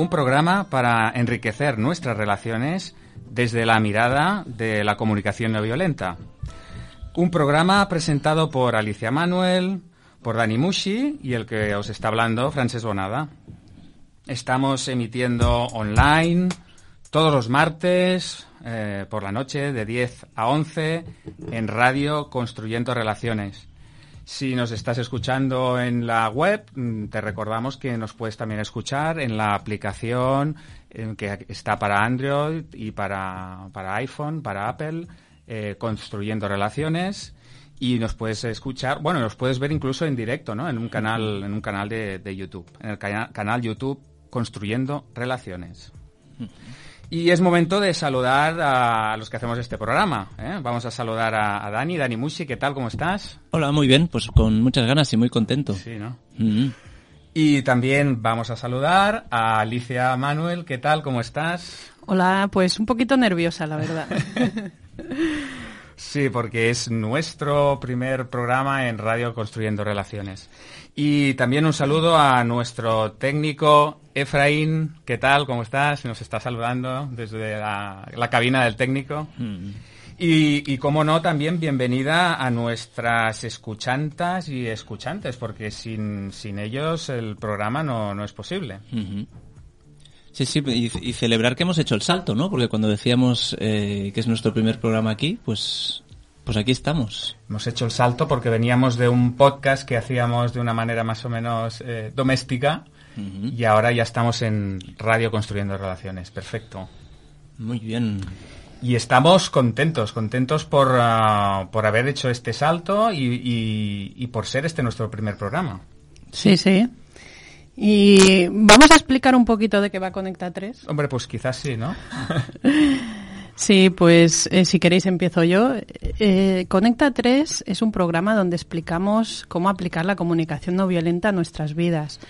un programa para enriquecer nuestras relaciones desde la mirada de la comunicación no violenta. Un programa presentado por Alicia Manuel, por Dani Mushi y el que os está hablando, Frances Bonada. Estamos emitiendo online todos los martes eh, por la noche de 10 a 11 en radio Construyendo Relaciones. Si nos estás escuchando en la web, mm, te recordamos que nos puedes también escuchar en la aplicación eh, que está para Android y para, para iPhone, para Apple, eh, Construyendo Relaciones y nos puedes escuchar, bueno, nos puedes ver incluso en directo, ¿no? En un canal, en un canal de, de YouTube, en el canal YouTube Construyendo Relaciones. Y es momento de saludar a los que hacemos este programa. ¿eh? Vamos a saludar a, Dani, Dani Mushi, ¿qué tal? ¿Cómo estás? Hola, muy bien, pues con muchas ganas y muy contento. Sí, ¿no? Y también vamos a saludar a Alicia Manuel, ¿qué tal? ¿Cómo estás? Hola, pues un poquito nerviosa, la verdad. sí, porque es nuestro primer programa en Radio Construyendo Relaciones. Y también un saludo a nuestro técnico Efraín. ¿Qué tal? ¿Cómo estás? Nos está saludando desde la, cabina del técnico. Mm. Y, y, como no, también bienvenida a nuestras escuchantas y escuchantes, porque sin, sin ellos el programa no, no es posible. Sí, sí, y, celebrar que hemos hecho el salto, ¿no? Porque cuando decíamos eh, que es nuestro primer programa aquí, pues pues aquí estamos. Hemos hecho el salto porque veníamos de un podcast que hacíamos de una manera más o menos eh, doméstica y ahora ya estamos en radio construyendo relaciones. Perfecto. Muy bien. Y estamos contentos, contentos por, ah, por haber hecho este salto y, y por ser este nuestro primer programa. Sí, sí. Y vamos a explicar un poquito de qué va Conecta 3. Hombre, pues quizás sí, ¿no? Sí, pues eh, si queréis empiezo yo. Eh, Conecta 3 es un programa donde explicamos cómo aplicar la comunicación no violenta a nuestras vidas,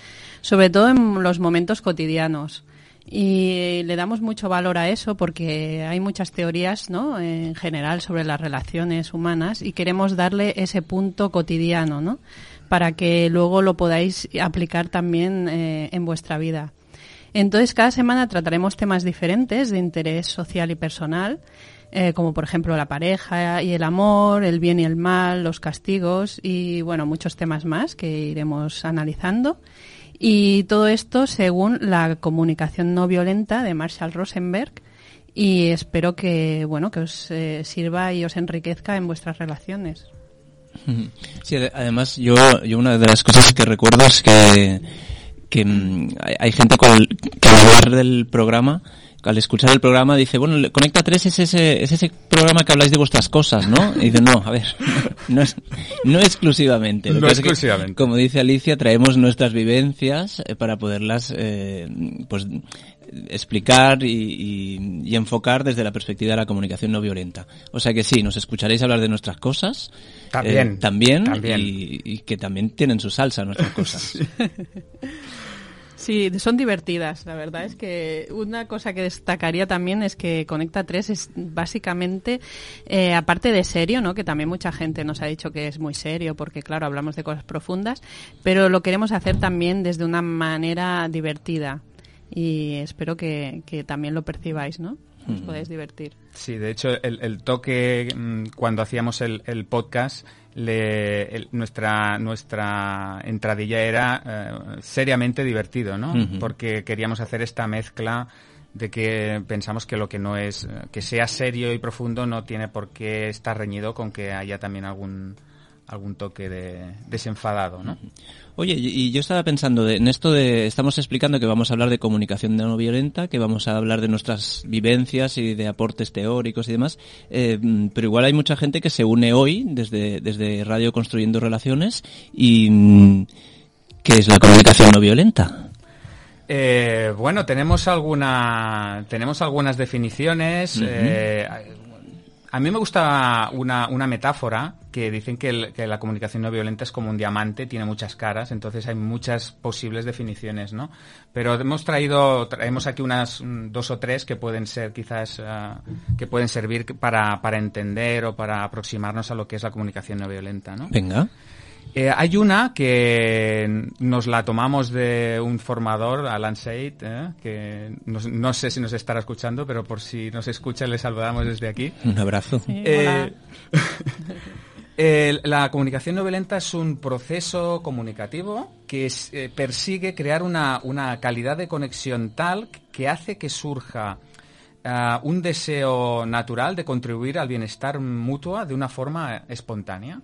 sobre todo en los momentos cotidianos. Y le damos mucho valor a eso porque hay muchas teorías, ¿no? En general sobre las relaciones humanas y queremos darle ese punto cotidiano, ¿no? Para que luego lo podáis aplicar también eh, en vuestra vida. Entonces, cada semana trataremos temas diferentes de interés social y personal, eh, como por ejemplo la pareja y el amor, el bien y el mal, los castigos y, bueno, muchos temas más que iremos analizando. Y todo esto según la comunicación no violenta de Marshall Rosenberg, y espero que bueno que os eh, sirva y os enriquezca en vuestras relaciones. Sí, además yo, yo una de las cosas que recuerdo es que que mm, hay, gente con que al hablar del programa, al escuchar el programa dice, bueno, Conecta 3 es ese, es ese programa que habláis de vuestras cosas, ¿no? Y dice, no, a ver, no es, no exclusivamente. no exclusivamente. como dice Alicia, traemos nuestras vivencias eh, para poderlas, eh, pues, explicar y, y, enfocar desde la perspectiva de la comunicación no violenta. O sea que sí, nos escucharéis hablar de nuestras cosas. También. Eh, también. Y, y, que también tienen su salsa nuestras cosas. Sí, son divertidas. La verdad es que una cosa que destacaría también es que Conecta 3 es básicamente, eh, aparte de serio, ¿no? que también mucha gente nos ha dicho que es muy serio porque, claro, hablamos de cosas profundas, pero lo queremos hacer también desde una manera divertida y espero que, también lo percibáis, ¿no? Os podéis divertir. Sí, de hecho, el, toque mm, cuando hacíamos el, el podcast le, nuestra, nuestra entradilla era eh, seriamente divertido, ¿no? Porque queríamos hacer esta mezcla de que pensamos que lo que no es, que sea serio y profundo no tiene por qué estar reñido con que haya también algún, algún toque de desenfadado, ¿no? Oye, y yo estaba pensando en esto de, estamos explicando que vamos a hablar de comunicación no violenta, que vamos a hablar de nuestras vivencias y de aportes teóricos y demás, eh, pero igual hay mucha gente que se une hoy desde, desde Radio Construyendo Relaciones y ¿qué es la comunicación no violenta? Eh, bueno, tenemos alguna, tenemos algunas definiciones. eh, a mí me gusta una, una metáfora que dicen que, que, la comunicación no violenta es como un diamante, tiene muchas caras, entonces hay muchas posibles definiciones, ¿no? Pero hemos traído, traemos aquí unas dos o tres que pueden ser quizás, uh, que pueden servir para, para entender o para aproximarnos a lo que es la comunicación no violenta, ¿no? Venga. Eh, hay una que nos la tomamos de un formador, Alan Seid, eh, que no, sé si nos estará escuchando, pero por si nos escucha le saludamos desde aquí. Un abrazo. Eh, la comunicación no violenta es un proceso comunicativo que persigue crear una, una, calidad de conexión tal que hace que surja un deseo natural de contribuir al bienestar mutuo de una forma espontánea.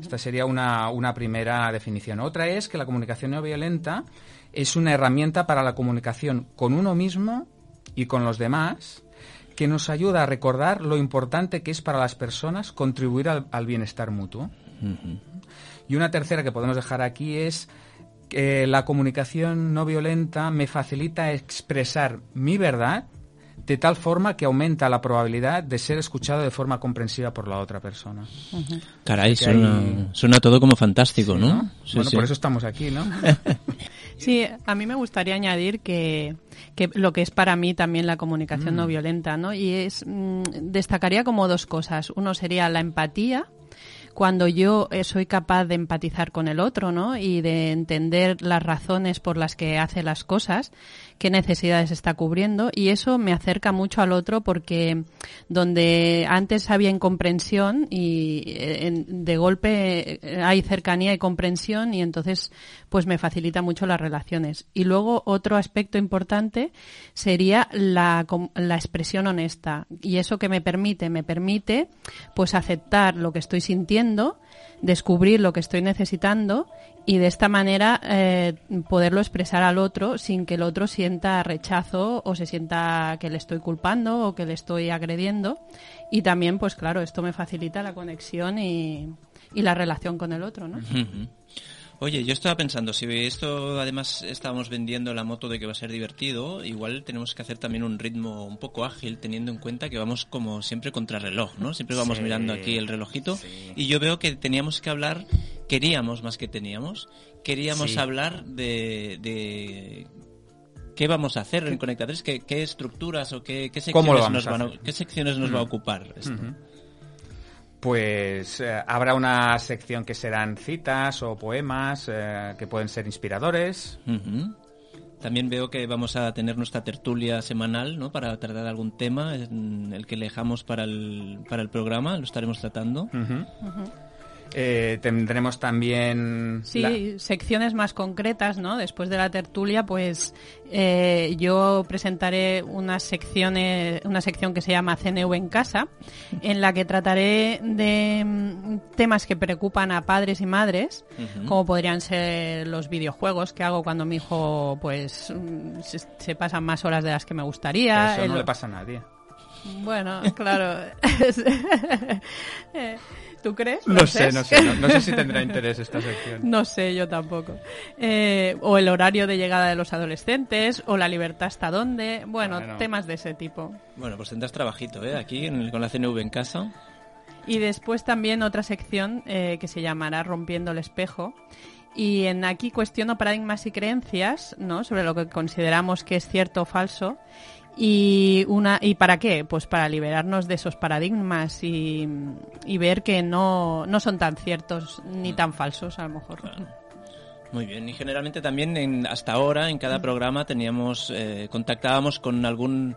Esta sería una, una, primera definición. Otra es que la comunicación no violenta es una herramienta para la comunicación con uno mismo y con los demás que nos ayuda a recordar lo importante que es para las personas contribuir al, bienestar mutuo. Y una tercera que podemos dejar aquí es que la comunicación no violenta me facilita expresar mi verdad de tal forma que aumenta la probabilidad de ser escuchado de forma comprensiva por la otra persona. Caray, suena, todo como fantástico, ¿no? bueno, por eso estamos aquí, ¿no? sí, a mí me gustaría añadir que, que, lo que es para mí también la comunicación no mm. violenta, ¿no? Y es mm, destacaría como dos cosas. Uno sería la empatía, cuando yo eh, soy capaz de empatizar con el otro, ¿no? Y de entender las razones por las que hace las cosas, qué necesidades está cubriendo, y eso me acerca mucho al otro porque donde antes había incomprensión y eh, de golpe eh, hay cercanía y comprensión y entonces pues me facilita mucho las relaciones. Y luego otro aspecto importante sería la, la expresión honesta. Y eso que me permite, me permite pues aceptar lo que estoy sintiendo, descubrir lo que estoy necesitando y de esta manera eh, poderlo expresar al otro sin que el otro sienta rechazo o se sienta que le estoy culpando o que le estoy agrediendo. Y también, pues claro, esto me facilita la conexión y, y la relación con el otro, ¿no? Oye, yo estaba pensando, si esto además estábamos vendiendo la moto de que va a ser divertido, igual tenemos que hacer también un ritmo un poco ágil, teniendo en cuenta que vamos como siempre contra reloj, ¿no? Siempre vamos mirando aquí el relojito. Y yo veo que teníamos que hablar, queríamos más que teníamos, queríamos hablar de, qué vamos a hacer en Conectadores, qué, qué estructuras o qué, secciones, nos, van a, qué secciones nos va a ocupar esto pues eh, habrá una sección que serán citas o poemas eh, que pueden ser inspiradores. También veo que vamos a tener nuestra tertulia semanal, ¿no? Para tratar algún tema, el que elejamos para el, para el programa, lo estaremos tratando. Eh, tendremos también... Sí, secciones más concretas, ¿no? Después de la tertulia, pues eh, yo presentaré una sección, una sección que se llama CNV en casa, en la que trataré de mm, temas que preocupan a padres y madres, como podrían ser los videojuegos que hago cuando mi hijo, pues, mm, se, pasan más horas de las que me gustaría. eso no le pasa a nadie. Bueno, claro. ¿Tú crees? No sé, no sé. No, sé si tendrá interés esta sección. No sé, yo tampoco. Eh, o el horario de llegada de los adolescentes, o la libertad hasta dónde. Bueno, temas de ese tipo. Bueno, pues tendrás trabajito, ¿eh? Aquí con la CNV en casa. Y después también otra sección eh, que se llamará Rompiendo el espejo. Y en aquí cuestiono paradigmas y creencias, ¿no? Sobre lo que consideramos que es cierto o falso y una y para qué pues para liberarnos de esos paradigmas y, y ver que no, no son tan ciertos ni tan falsos a lo mejor. Muy bien. Y generalmente también en, hasta ahora en cada programa teníamos eh, contactábamos con algún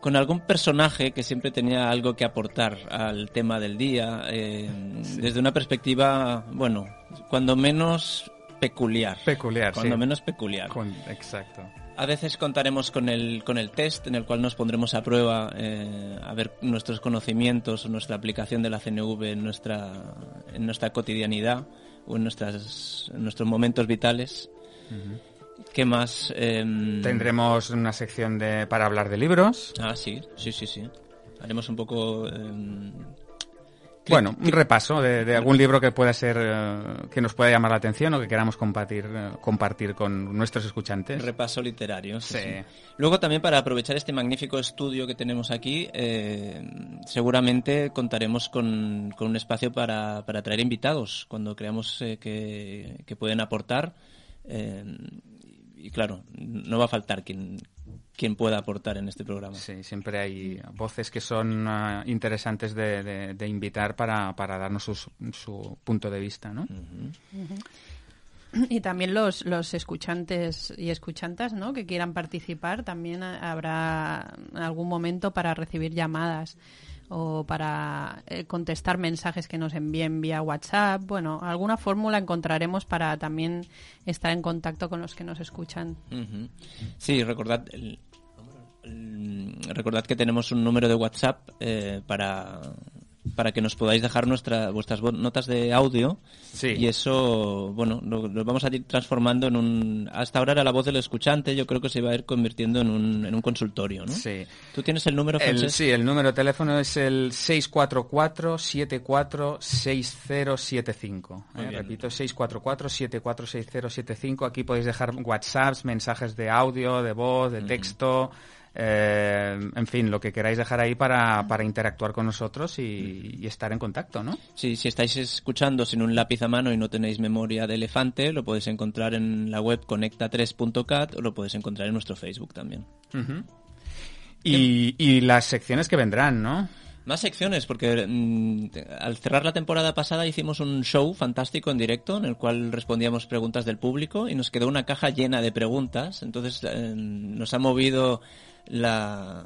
con algún personaje que siempre tenía algo que aportar al tema del día eh, desde una perspectiva bueno cuando menos peculiar. Peculiar cuando menos peculiar. Exacto a veces contaremos con el, con el test en el cual nos pondremos a prueba eh, a ver nuestros conocimientos o nuestra aplicación de la CNV en nuestra, en nuestra cotidianidad o en, nuestras, nuestros momentos vitales. ¿Qué más? Em, Tendremos una sección de, para hablar de libros. Ah, sí, sí, sí, sí. Haremos un poco... Em, bueno, un repaso de, algún libro que pueda ser eh, que nos pueda llamar la atención o que queramos compartir eh, compartir con nuestros escuchantes. Repaso literario. Sí. Luego también para aprovechar este magnífico estudio que tenemos aquí, eh, seguramente contaremos con, un espacio para, para traer invitados cuando creamos que, que, pueden aportar. y claro, no va a faltar quien, quien pueda aportar en este programa. Sí, siempre hay voces que son ah, interesantes de, invitar para, darnos sus su punto de vista, ¿no? Y también los, los escuchantes y escuchantas ¿no? que quieran participar, también habrá algún momento para recibir llamadas o para eh, contestar mensajes que nos envíen vía WhatsApp. Bueno, alguna fórmula encontraremos para también estar en contacto con los que nos escuchan. Sí, recordad, recordad que tenemos un número de WhatsApp eh, para para que nos podáis dejar nuestra, vuestras notas de audio. Sí. Y eso, bueno, lo, vamos a ir transformando en un... Hasta ahora era la voz del escuchante, yo creo que se va a ir convirtiendo en un, en un consultorio, ¿no? Sí. ¿Tú tienes el número, el, Sí, el número de teléfono es el 644-746075. ¿eh? Repito, 644-746075. Aquí podéis dejar WhatsApps, mensajes de audio, de voz, de texto... Eh, en fin, lo que queráis dejar ahí para, para interactuar con nosotros y, estar en contacto, ¿no? Sí, si estáis escuchando sin un lápiz a mano y no tenéis memoria de elefante, lo podéis encontrar en la web conecta3.cat o lo podéis encontrar en nuestro Facebook también. y, y las secciones que vendrán, ¿no? Más secciones, porque mm, al cerrar la temporada pasada hicimos un show fantástico en directo en el cual respondíamos preguntas del público y nos quedó una caja llena de preguntas. Entonces eh, nos ha movido la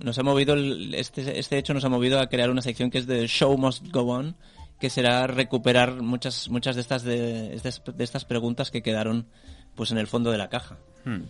nos ha movido este, este hecho nos ha movido a crear una sección que es de Show Must Go On que será recuperar muchas muchas de estas de, de estas preguntas que quedaron pues en el fondo de la caja. Hmm.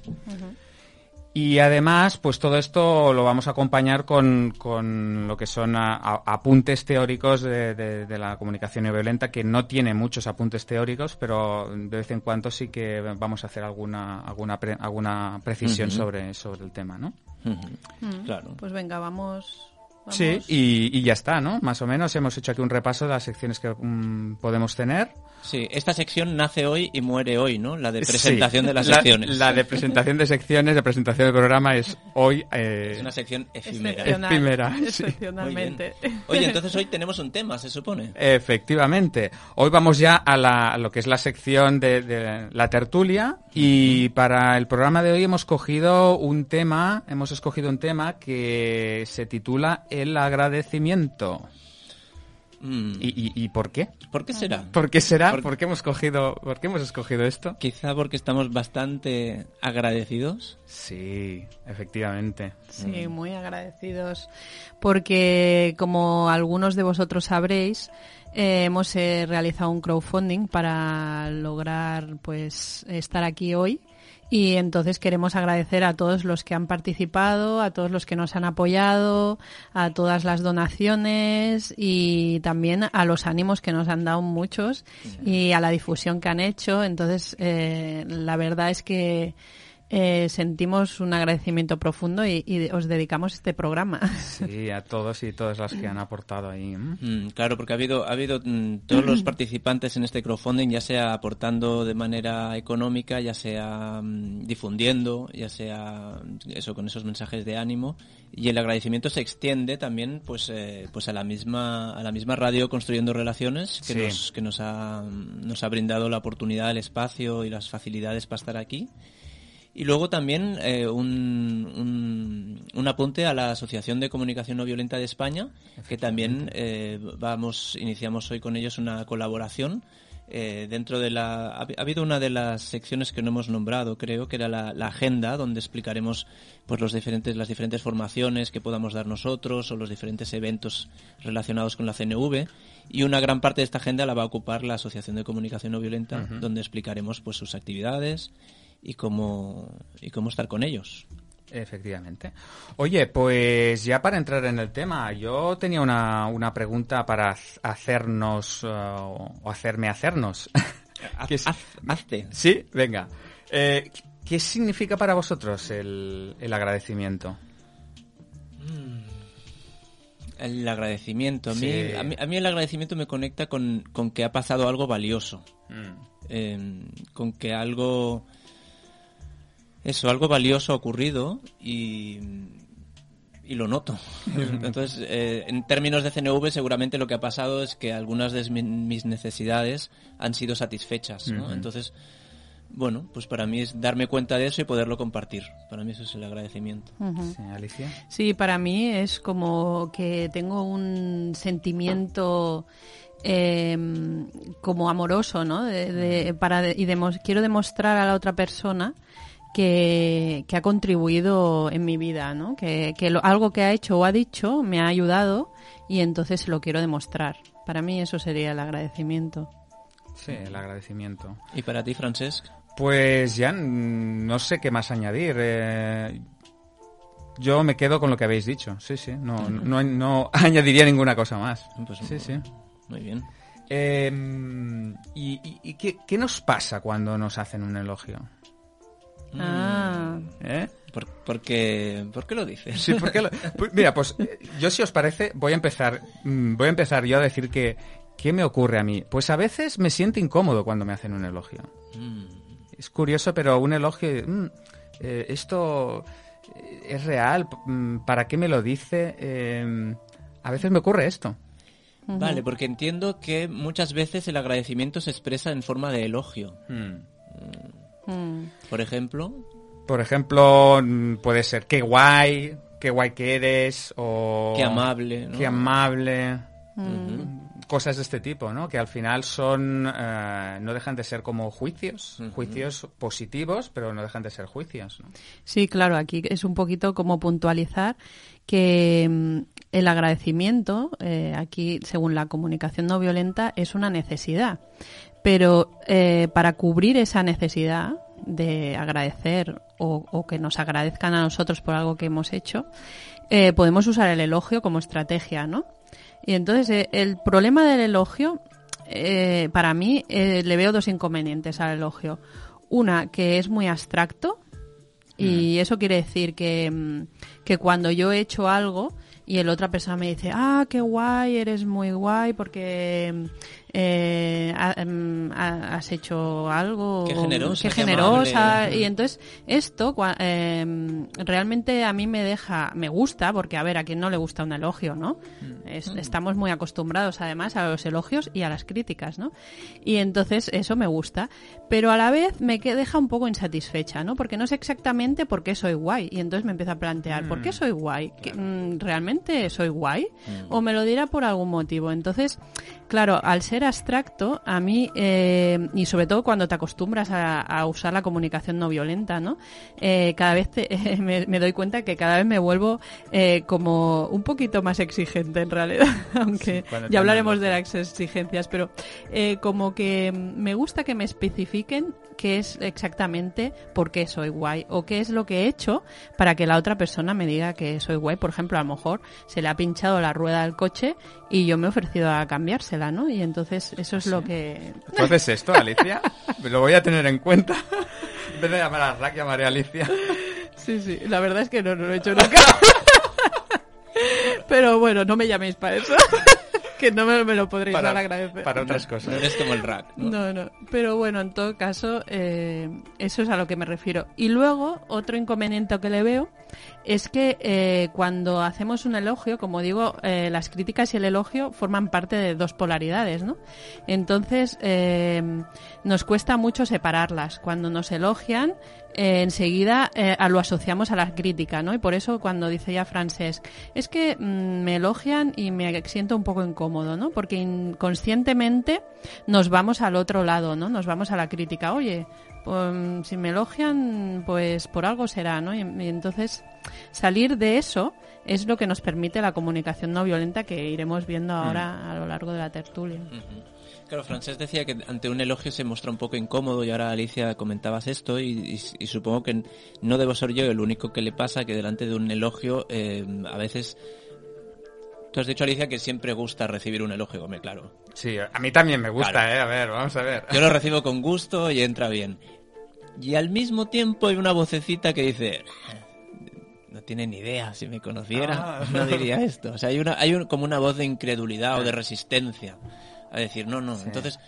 Y además, pues todo esto lo vamos a acompañar con, con lo que son apuntes teóricos de, de, la comunicación no violenta, que no tiene muchos apuntes teóricos, pero de vez en cuando sí que vamos a hacer alguna, alguna, alguna precisión sobre, sobre el tema, ¿no? Mm. Claro. Pues venga, vamos Sí, y, ya está, ¿no? Más o menos hemos hecho aquí un repaso de las secciones que mm, podemos tener. Sí, esta sección nace hoy y muere hoy, ¿no? La de presentación de las secciones. La de presentación de secciones, de presentación del programa es hoy... Eh, es una sección efímera. Efímera, Excepcionalmente. Oye, entonces hoy tenemos un tema, se supone. Efectivamente. Hoy vamos ya a, la, lo que es la sección de, de la tertulia y para el programa de hoy hemos cogido un tema, hemos escogido un tema que se titula El agradecimiento. Mm. ¿Y, por qué? ¿Por qué será? ¿Por qué será? ¿Por, qué hemos cogido, por qué hemos escogido esto? Quizá porque estamos bastante agradecidos. Sí, efectivamente. Sí, mm. muy agradecidos. Porque como algunos de vosotros sabréis, eh, hemos eh, realizado un crowdfunding para lograr pues estar aquí hoy y entonces queremos agradecer a todos los que han participado, a todos los que nos han apoyado, a todas las donaciones y también a los ánimos que nos han dado muchos y a la difusión que han hecho. Entonces, eh, la verdad es que eh, sentimos un agradecimiento profundo y, os dedicamos este programa. Sí, a todos y todas las que han aportado ahí. Mm, claro, porque ha habido, ha habido mm, todos los participantes en este crowdfunding, ya sea aportando de manera económica, ya sea mm, difundiendo, ya sea eso con esos mensajes de ánimo. Y el agradecimiento se extiende también pues, eh, pues a la misma a la misma radio construyendo relaciones que nos que nos ha nos ha brindado la oportunidad, el espacio y las facilidades para estar aquí. Y luego también eh, un, un, apunte a la Asociación de Comunicación No Violenta de España, que también eh, vamos iniciamos hoy con ellos una colaboración. Eh, dentro de la ha, habido una de las secciones que no hemos nombrado creo que era la, la, agenda donde explicaremos pues los diferentes las diferentes formaciones que podamos dar nosotros o los diferentes eventos relacionados con la CNV y una gran parte de esta agenda la va a ocupar la Asociación de Comunicación No Violenta donde explicaremos pues sus actividades y cómo, y cómo estar con ellos. Efectivamente. Oye, pues ya para entrar en el tema, yo tenía una, una pregunta para hacernos, uh, o hacerme hacernos. hazte. Sí, venga. Eh, ¿Qué significa para vosotros el, el agradecimiento? Mm. El agradecimiento. A mí, a, mí, el agradecimiento me conecta con, con que ha pasado algo valioso. Mm. Em, con que algo eso, algo valioso ha ocurrido y, y lo noto. Entonces, eh, en términos de CNV, seguramente lo que ha pasado es que algunas de mis necesidades han sido satisfechas, ¿no? Entonces, bueno, pues para mí es darme cuenta de eso y poderlo compartir. Para mí eso es el agradecimiento. Sí, Alicia. Sí, para mí es como que tengo un sentimiento em, como amoroso, ¿no? De, para y quiero demostrar a la otra persona que, ha contribuido en mi vida, ¿no? Que, algo que ha hecho o ha dicho me ha ayudado y entonces lo quiero demostrar. Para mí eso sería el agradecimiento. Sí, el agradecimiento. ¿Y para ti, Francesc? Pues ya no sé qué más añadir. Eh, yo me quedo con lo que habéis dicho. Sí, sí. No, no, añadiría ninguna cosa más. Pues sí, sí. Muy bien. Em, ¿Y, qué, nos pasa cuando nos hacen un elogio? Ah. ¿Eh? ¿Por, qué, lo dices? Sí, porque pues, mira, pues yo si os parece voy a empezar mm, voy a empezar yo a decir que ¿qué me ocurre a mí? Pues a veces me siento incómodo cuando me hacen un elogio. Mm. Es curioso, pero un elogio, mm, eh, esto eh, es real, ¿para qué me lo dice? Eh, a veces me ocurre esto. Vale, porque entiendo que muchas veces el agradecimiento se expresa en forma de elogio. Mm. Por ejemplo. Por ejemplo, mm, puede ser qué guay, qué guay que eres, o... Qué amable, Qué amable. Mm. Cosas de este tipo, ¿no? Que al final son, eh, no dejan de ser como juicios, juicios positivos, pero no dejan de ser juicios. Sí, claro, aquí es un poquito como puntualizar que el agradecimiento, eh, aquí según la comunicación no violenta, es una necesidad. Pero eh, para cubrir esa necesidad de agradecer o, que nos agradezcan a nosotros por algo que hemos hecho, eh, podemos usar el elogio como estrategia, ¿no? Y entonces eh, el problema del elogio, para mí, le veo dos inconvenientes al elogio. Una, que es muy abstracto y mm. eso quiere decir que, mm, que cuando yo he hecho algo, y el otra persona me dice, ah, qué guay, eres muy guay porque eh, em, has hecho algo. Qué generosa. Qué generosa. y entonces esto em, realmente a mí me deja, me gusta, porque a ver, a quien no le gusta un elogio, ¿no? Mm. estamos muy acostumbrados además a los elogios y a las críticas, ¿no? Y entonces eso me gusta, pero a la vez me deja un poco insatisfecha, ¿no? Porque no sé exactamente por qué soy guay. Y entonces me empiezo a plantear, ¿por qué mm. soy guay? Mm, ¿Realmente soy guay? ¿O me lo dirá por algún motivo? Entonces, claro, al ser abstracto, a mí, eh, y sobre todo cuando te acostumbras a, usar la comunicación no violenta, ¿no? Eh, cada vez me, doy cuenta que cada vez me vuelvo eh, como un poquito más exigente en realidad, aunque ya hablaremos de las exigencias, pero como que me gusta que me especifiquen qué es exactamente por qué soy guay o qué es lo que he hecho para que la otra persona me diga que soy guay. Por ejemplo, a lo mejor se le ha pinchado la rueda del coche y yo me he ofrecido a cambiársela, ¿no? Y entonces eso es lo que... ¿Entonces esto, Alicia? lo voy a tener en cuenta. En vez de llamar a Rack, llamaré a Alicia. Sí, sí, la verdad es que no, no lo he hecho nunca. Pero bueno, no me llaméis para eso que no me, lo podréis dar agradecer. Para otras cosas. Eres como el rack. ¿no? no, Pero bueno, en todo caso, eh, eso es a lo que me refiero. Y luego, otro inconveniente que le veo es que eh, cuando hacemos un elogio, como digo, eh, las críticas y el elogio forman parte de dos polaridades, ¿no? Entonces, nos cuesta mucho separarlas. Cuando nos elogian, enseguida lo asociamos a la crítica, ¿no? Y por eso cuando dice ya Francesc, es que mm, me elogian y me siento un poco incómodo ¿no? Porque inconscientemente nos vamos al otro lado, ¿no? Nos vamos a la crítica. Oye, pues, si me elogian, pues por algo será, ¿no? Y, entonces salir de eso es lo que nos permite la comunicación no violenta que iremos viendo ahora mm. a lo largo de la tertulia. Claro, Francés decía que ante un elogio se muestra un poco incómodo y ahora Alicia comentabas esto y, supongo que no debo ser yo el único que le pasa que delante de un elogio eh, a veces Tú has dicho, Alicia, que siempre gusta recibir un elogio, me claro. Sí, a mí también me gusta, ¿eh? A ver, vamos a ver. Yo lo recibo con gusto y entra bien. Y al mismo tiempo hay una vocecita que dice, no tiene ni idea, si me conociera, ah. no diría esto. O sea, hay, una, hay como una voz de incredulidad o de resistencia a decir, no, no. Entonces,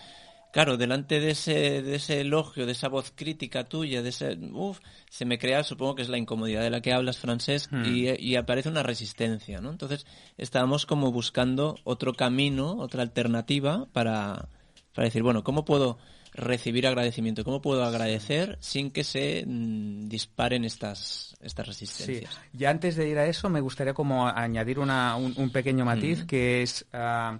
claro, delante de ese, de ese elogio, de esa voz crítica tuya, de ese, uf, se me crea, supongo que es la incomodidad de la que hablas, francés, hmm. y, aparece una resistencia, ¿no? Entonces, estábamos como buscando otro camino, otra alternativa para, para decir, bueno, ¿cómo puedo recibir agradecimiento? ¿Cómo puedo agradecer sin que se mm, disparen estas, estas resistencias? Sí. Y antes de ir a eso, me gustaría como añadir una, un, pequeño matiz, que es... Ah,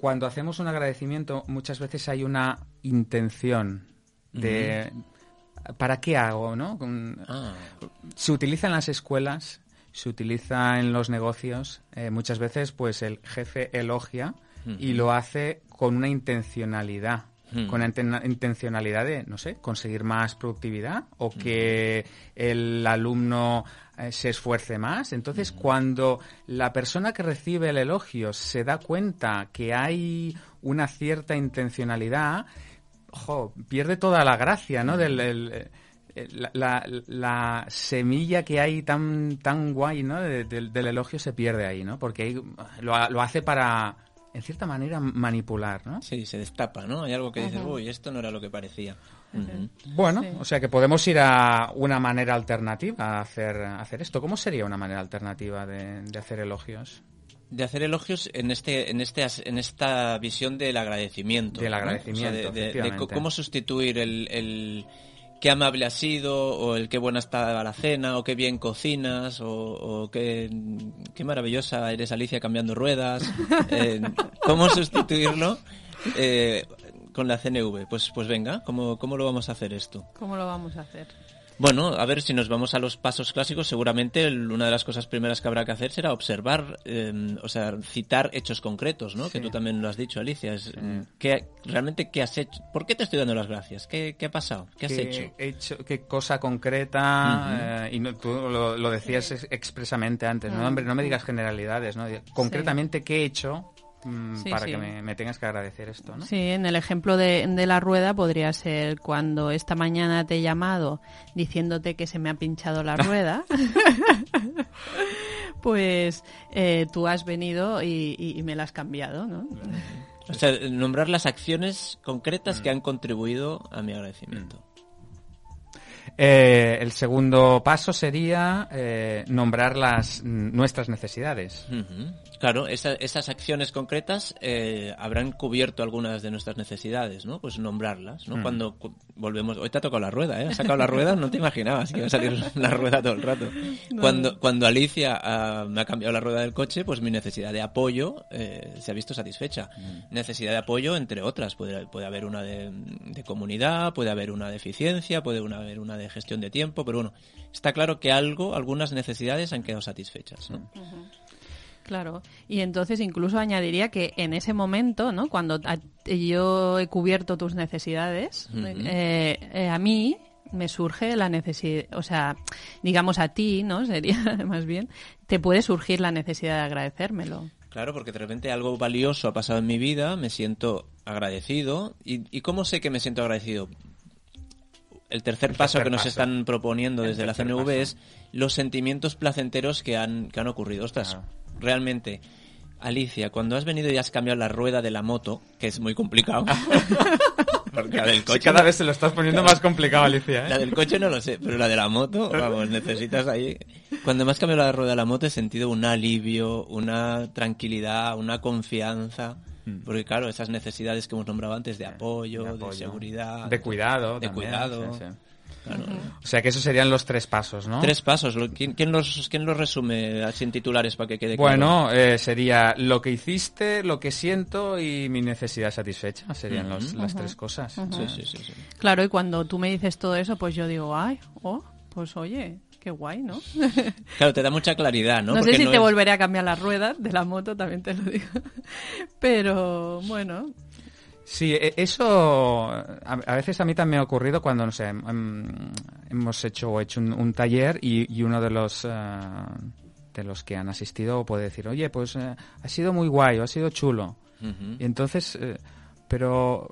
cuando hacemos un agradecimiento, muchas veces hay una intención de ¿para qué hago? ¿no? Ah. Se utiliza en las escuelas, se utiliza en los negocios. eh, muchas veces, pues el jefe elogia y lo hace con una intencionalidad. Con la inten- intencionalidad de, no sé, conseguir más productividad o que el alumno eh, se esfuerce más. Entonces, cuando la persona que recibe el elogio se da cuenta que hay una cierta intencionalidad, ojo, pierde toda la gracia, ¿no? Del, el- el- la, la- la semilla que hay tan tan guay, ¿no? De- del, del elogio se pierde ahí, ¿no? Porque ahí lo, ha- lo hace para, en cierta manera, manipular, ¿no? Sí, se destapa, ¿no? Hay algo que dices, uy, esto no era lo que parecía. Bueno, Sí. o sea que podemos ir a una manera alternativa a hacer, a hacer esto. ¿Cómo sería una manera alternativa de, de hacer elogios? De hacer elogios en este, en este, as- en esta visión del agradecimiento. Del ¿no? agradecimiento, O sea, de- cómo sustituir el, el qué amable has sido, o el qué buena está la cena, o qué bien cocinas, o, o qué, qué maravillosa eres Alicia cambiando ruedas. Eh, ¿Cómo sustituirlo eh, con la CNV? Pues, pues venga, ¿cómo, ¿cómo lo vamos a hacer esto? ¿Cómo lo vamos a hacer? Bueno, a ver si nos vamos a los pasos clásicos, seguramente el- una de las cosas primeras que habrá que hacer será observar, eh, o sea, citar hechos concretos, ¿no? Que tú también lo has dicho, Alicia. Es, mm, ¿qué- realmente qué has hecho? ¿Por qué te estoy dando las gracias? ¿Qué, qué ha pasado? ¿Qué has hecho? hecho? ¿Qué cosa concreta? eh, y no- tú lo, lo decías ex- expresamente antes, ¿no? Hombre, no me digas generalidades, ¿no? Concretamente, ¿qué he hecho mm, Sí, para sí. que me, me tengas que agradecer esto, ¿no? Sí, en el ejemplo de, de la rueda podría ser cuando esta mañana te he llamado diciéndote que se me ha pinchado la rueda. pues eh, tú has venido y, y- y me la has cambiado, ¿no? O sea, nombrar las acciones Mm. concretas que han contribuido a mi agradecimiento. Eh, el segundo paso sería eh, nombrar las mm, nuestras necesidades. Claro, esa- esas acciones concretas eh, habrán cubierto algunas de nuestras necesidades, ¿no? Pues nombrarlas, ¿no? Cuando cu- volvemos... Hoy te ha tocado la rueda, ¿eh? Has sacado la rueda, no te imaginabas que iba a salir la rueda todo el rato. Cuando, cuando Alicia ah, me ha cambiado la rueda del coche, pues mi necesidad de apoyo eh, se ha visto satisfecha. Necesidad de apoyo, entre otras. Puede, puede haber una de, de comunidad, puede haber una de eficiencia, puede una- haber una de gestión de tiempo, pero bueno, está claro que algo, algunas necesidades han quedado satisfechas, ¿no? Claro, y entonces incluso añadiría que en ese momento, ¿no? Cuando a- yo he cubierto tus necesidades, eh, eh, a mí me surge la necesidad, o sea, digamos a ti, ¿no? Sería más bien, te puede surgir la necesidad de agradecérmelo. Claro, porque de repente algo valioso ha pasado en mi vida, me siento agradecido. ¿Y, y cómo sé que me siento agradecido? El tercer paso tercer que nos paso. están proponiendo El desde la CNV paso. es los sentimientos placenteros que han, que han ocurrido. Ostras, Claro. Realmente, Alicia, cuando has venido y has cambiado la rueda de la moto, que es muy complicado, porque la del coche... cada vez se lo estás poniendo más complicado, Alicia. ¿eh? La del coche no lo sé, pero la de la moto, vamos, necesitas ahí. Cuando me has cambiado la rueda de la moto he sentido un alivio, una tranquilidad, una confianza. Porque claro, esas necesidades que hemos nombrado antes de apoyo, de, Mm. seguridad, De cuidado. de también, cuidado. sí, sí. Claro. O sea que esos serían los tres pasos, ¿no? Tres pasos. Lo- ¿Quién, quién los, ¿Quién los resume así en titulares para que quede claro? Bueno, eh, sería lo que hiciste, lo que siento y mi necesidad satisfecha. Serían los- las tres cosas. Sí, sí, sí, sí. Claro, y cuando tú me dices todo eso, pues yo digo, ay, oh, pues oye, qué guay, ¿no? Claro, te da mucha claridad, ¿no? No, sé Porque si no te es- volveré a cambiar las ruedas de la moto, también te lo digo. Pero bueno, Sí, e- eso a, veces a mí también me ha ocurrido cuando, no sé, em, hemos hecho o hecho un, un taller y, y uno de los eh, de los que han asistido puede decir, oye, pues eh, ha sido muy guay o ha sido chulo. Y entonces, eh, pero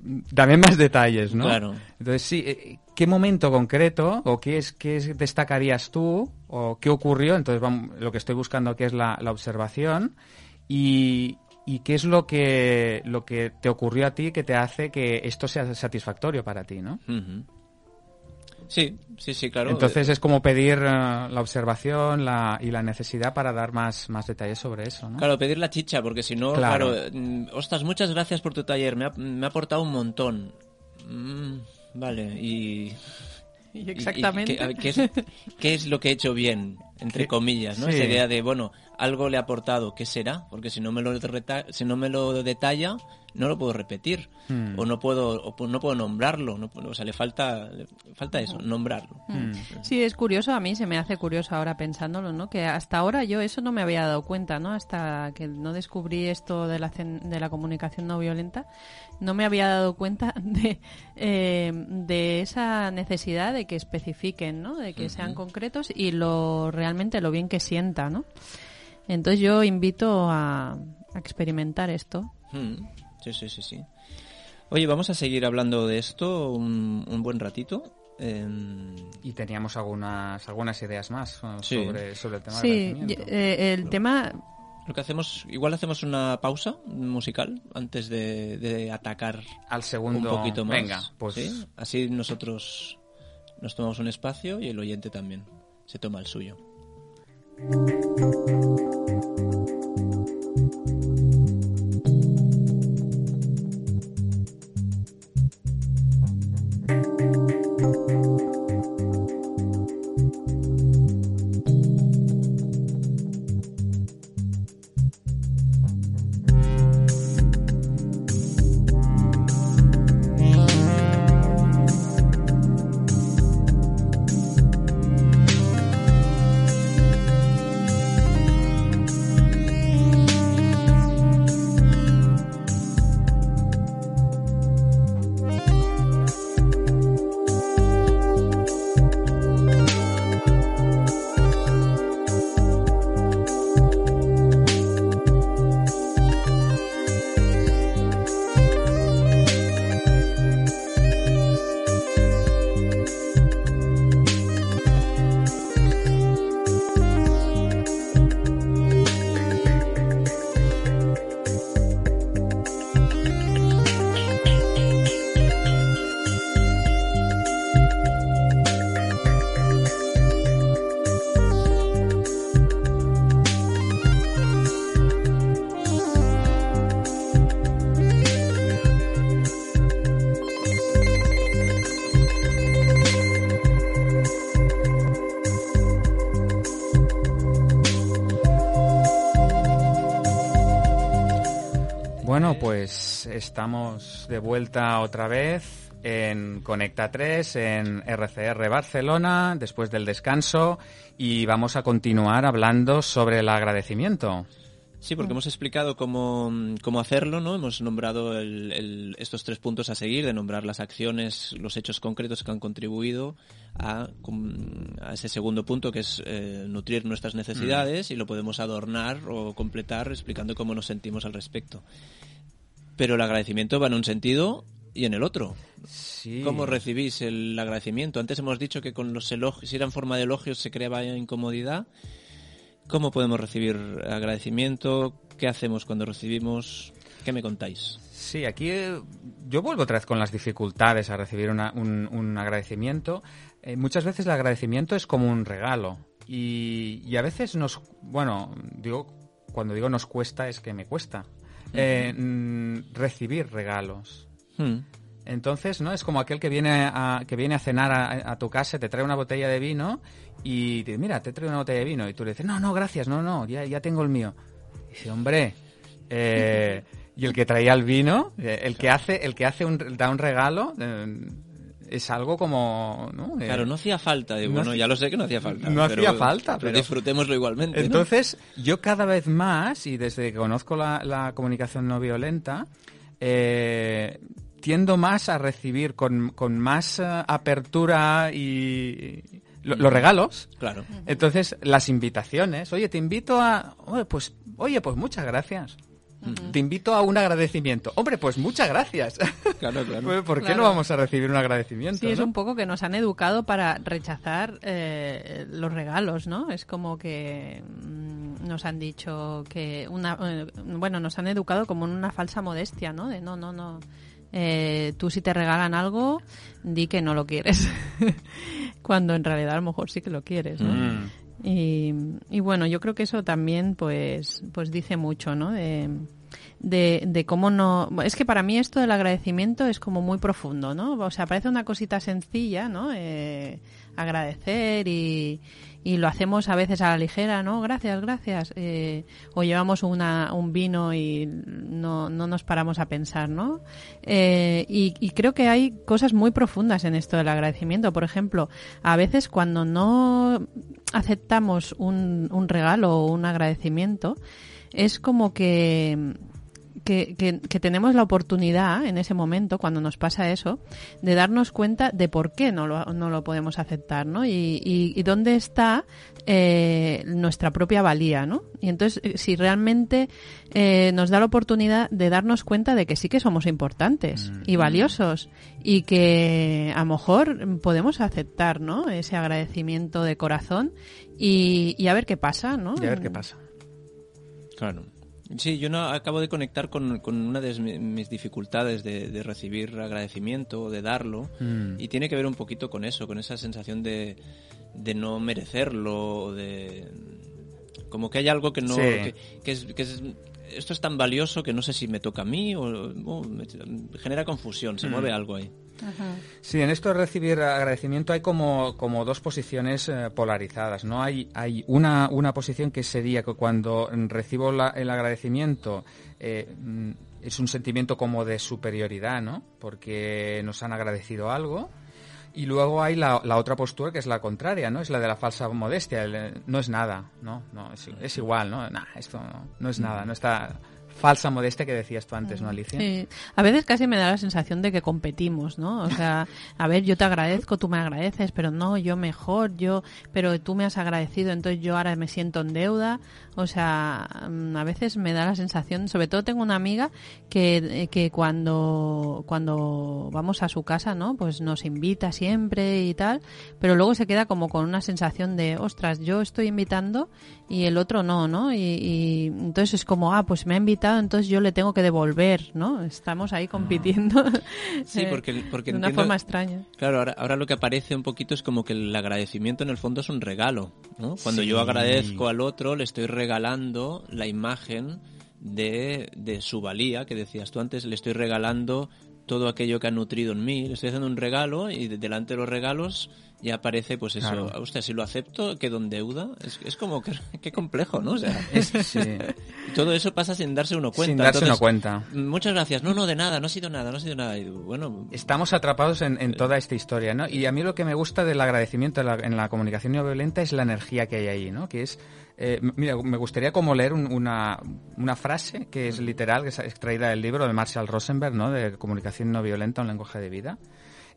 dame más detalles, ¿no? Claro. Entonces, sí, ¿qué momento concreto o qué es qué es- destacarías tú o qué ocurrió? Entonces, vam- lo que estoy buscando aquí es la, la observación y, y qué es lo que lo que te ocurrió a ti que te hace que esto sea satisfactorio para ti, ¿no? Ujú. Sí, sí, sí, claro. Entonces es como pedir eh, la observación la, y la necesidad para dar más, más detalles sobre eso, ¿no? Claro, pedir la chicha, porque si no, claro, Claro. mm, ostras, muchas gracias por tu taller, me ha, me ha aportado un montón. Mm, vale, y... y y- y exactamente. ¿qué, a ver, ¿qué es, qué es lo que he hecho bien? Entre comillas, ¿no? Sí. Esa idea de, bueno, algo le ha aportado, ¿qué será? Porque si no me lo, reta- si no me lo detalla, no lo puedo repetir. Hmm. O no puedo o no puedo nombrarlo. No, puedo- o sea, le falta, le falta eso, nombrarlo. Hmm. Sí, es curioso, a mí se me hace curioso ahora pensándolo, ¿no? Que hasta ahora yo eso no me había dado cuenta, ¿no? Hasta que no descubrí esto de la, de la comunicación no violenta, no me había dado cuenta de, eh, de esa necesidad de que especifiquen, ¿no? De que sean concretos y lo realmente lo bien que sienta, ¿no? Entonces yo invito a, a experimentar esto. Mm, Sí, sí, sí, sí. Oye, vamos a seguir hablando de esto un, un buen ratito. Em, Y teníamos algunas algunas ideas más eh, Sí. sobre, sobre el tema del Sí, eh, el tema lo que hacemos, igual hacemos una pausa musical antes de, de atacar Al segundo. un poquito más. Venga, pues ¿sí? Así nosotros nos tomamos un espacio y el oyente también se toma el suyo. あっ! Estamos de vuelta otra vez en Conecta 3, en RCR Barcelona, después del descanso, y vamos a continuar hablando sobre el agradecimiento. Sí, porque hemos explicado cómo, cómo hacerlo, ¿no? Hemos nombrado el- el- estos tres puntos a seguir, de nombrar las acciones, los hechos concretos que han contribuido a, ese segundo punto, que es eh, nutrir nuestras necesidades, y lo podemos adornar o completar explicando cómo nos sentimos al respecto. Pero el agradecimiento va en un sentido y en el otro. Sí. ¿Cómo recibís el agradecimiento? Antes hemos dicho que con los elogios, si era en forma de elogios, se creaba incomodidad. ¿Cómo podemos recibir agradecimiento? ¿Qué hacemos cuando recibimos? ¿Qué me contáis? Sí, aquí eh, yo vuelvo otra vez con las dificultades a recibir una- un, un agradecimiento. Eh, muchas veces el agradecimiento es como un regalo y, y a veces nos, bueno, digo, cuando digo nos cuesta es que me cuesta eh, mm, recibir regalos. Hmm. Entonces, ¿no? Es como aquel que viene a, que viene a cenar a, a tu casa, te trae una botella de vino y te dice, mira, te traigo una botella de vino. Y tú le dices, no, no, gracias, no, no, ya, ya tengo el mío. Y dice, hombre, eh, y el que traía el vino, eh, el que hace, el que hace un, da un regalo, eh, es algo como, ¿no? Claro, no hacía falta. Digo, no bueno, hacía- ya lo sé que no hacía falta. No pero- hacía falta, pero disfrutémoslo igualmente. ¿no? Entonces, yo cada vez más, y desde que conozco la, la comunicación no violenta, eh, tiendo más a recibir con, con más eh, apertura y lo- los regalos. Claro. Entonces, las invitaciones. Oye, te invito a... Oye, pues, oye, pues muchas gracias. Te invito a un agradecimiento. Hombre, pues muchas gracias. Claro, claro. Pues, ¿Por qué Claro. no vamos a recibir un agradecimiento? Sí, es un poco que nos han educado para rechazar eh, los regalos, ¿no? Es como que mm, nos han dicho que una, eh, bueno, nos han educado como en una falsa modestia, ¿no? De no, no, no. Eh, tú si te regalan algo, di que no lo quieres, cuando en realidad a lo mejor sí que lo quieres, ¿no? Mm. Y, bueno, yo creo que eso también pues, pues dice mucho, ¿no? De, de, de cómo no... Es que para mí esto del agradecimiento es como muy profundo, ¿no? O sea, parece una cosita sencilla, ¿no? Eh, agradecer y, y lo hacemos a veces a la ligera, ¿no? Gracias, gracias. Eh, o llevamos una, un vino y no, no nos paramos a pensar, ¿no? Eh, y, y, creo que hay cosas muy profundas en esto del agradecimiento. Por ejemplo, a veces cuando no aceptamos un, un regalo o un agradecimiento, es como que que, que, tenemos la oportunidad en ese momento, cuando nos pasa eso, de darnos cuenta de por qué no lo, no lo podemos aceptar, ¿no? Y, y, dónde está eh, nuestra propia valía, ¿no? Y entonces, eh, si realmente eh, nos da la oportunidad de darnos cuenta de que sí que somos importantes y mm. valiosos y que a lo mejor podemos aceptar, ¿no? Ese agradecimiento de corazón y, y a ver qué pasa, ¿no? Y a ver qué pasa. Claro. Sí, yo no acabo de conectar con, con una de mis dificultades de, de recibir agradecimiento, de darlo, mm. y tiene que ver un poquito con eso, con esa sensación de, de no merecerlo, de como que hay algo que no que, es, que es, esto es tan valioso que no sé si me toca a mí o, genera confusión, se mm. mueve algo ahí. Sí, en esto de recibir agradecimiento hay como, como dos posiciones eh, polarizadas, ¿no? Hay, hay una, una posición que sería que cuando recibo el agradecimiento eh, mm, es un sentimiento como de superioridad, ¿no? Porque nos han agradecido algo. Y luego hay la, la, otra postura que es la contraria, ¿no? Es la de la falsa modestia. no es nada, ¿no? no es, igual, ¿no? Esto no es nada, no está falsa modestia que decías tú antes, ¿no, Alicia? Sí. A veces casi me da la sensación de que competimos, ¿no? O sea, a ver, yo te agradezco, tú me agradeces, pero no, yo mejor, yo, pero tú me has agradecido, entonces yo ahora me siento en deuda. O sea, mm, a veces me da la sensación, sobre todo tengo una amiga que, que cuando, cuando vamos a su casa, ¿no? Pues nos invita siempre y tal, pero luego se queda como con una sensación de, ostras, yo estoy invitando y el otro no, ¿no? Y, y entonces es como, ah, pues me ha invitado entonces yo le tengo que devolver, ¿no? Estamos ahí compitiendo. Sí, porque, porque de una forma extraña. Claro, ahora, ahora lo que aparece un poquito es como que el agradecimiento en el fondo es un regalo, ¿no? Cuando yo agradezco al otro, le estoy regalando la imagen de, de su valía, que decías tú antes, le estoy regalando todo aquello que ha nutrido en mí, le estoy haciendo un regalo y delante de los regalos ya aparece pues eso, claro. usted si lo acepto, quedo en deuda, es, es como que qué complejo, ¿no? O sea, sí. todo eso pasa sin darse uno cuenta. Sin darse Entonces, uno cuenta. Muchas gracias. No, no, de nada, no ha sido nada, no ha sido nada. Y, bueno, estamos atrapados en, en, toda esta historia, ¿no? Y a mí lo que me gusta del agradecimiento en la, en la comunicación no violenta es la energía que hay ahí, ¿no? Que es eh, mira, me gustaría como leer un, una, una frase que es literal, que es extraída del libro de Marshall Rosenberg, ¿no? De comunicación no violenta, un lenguaje de vida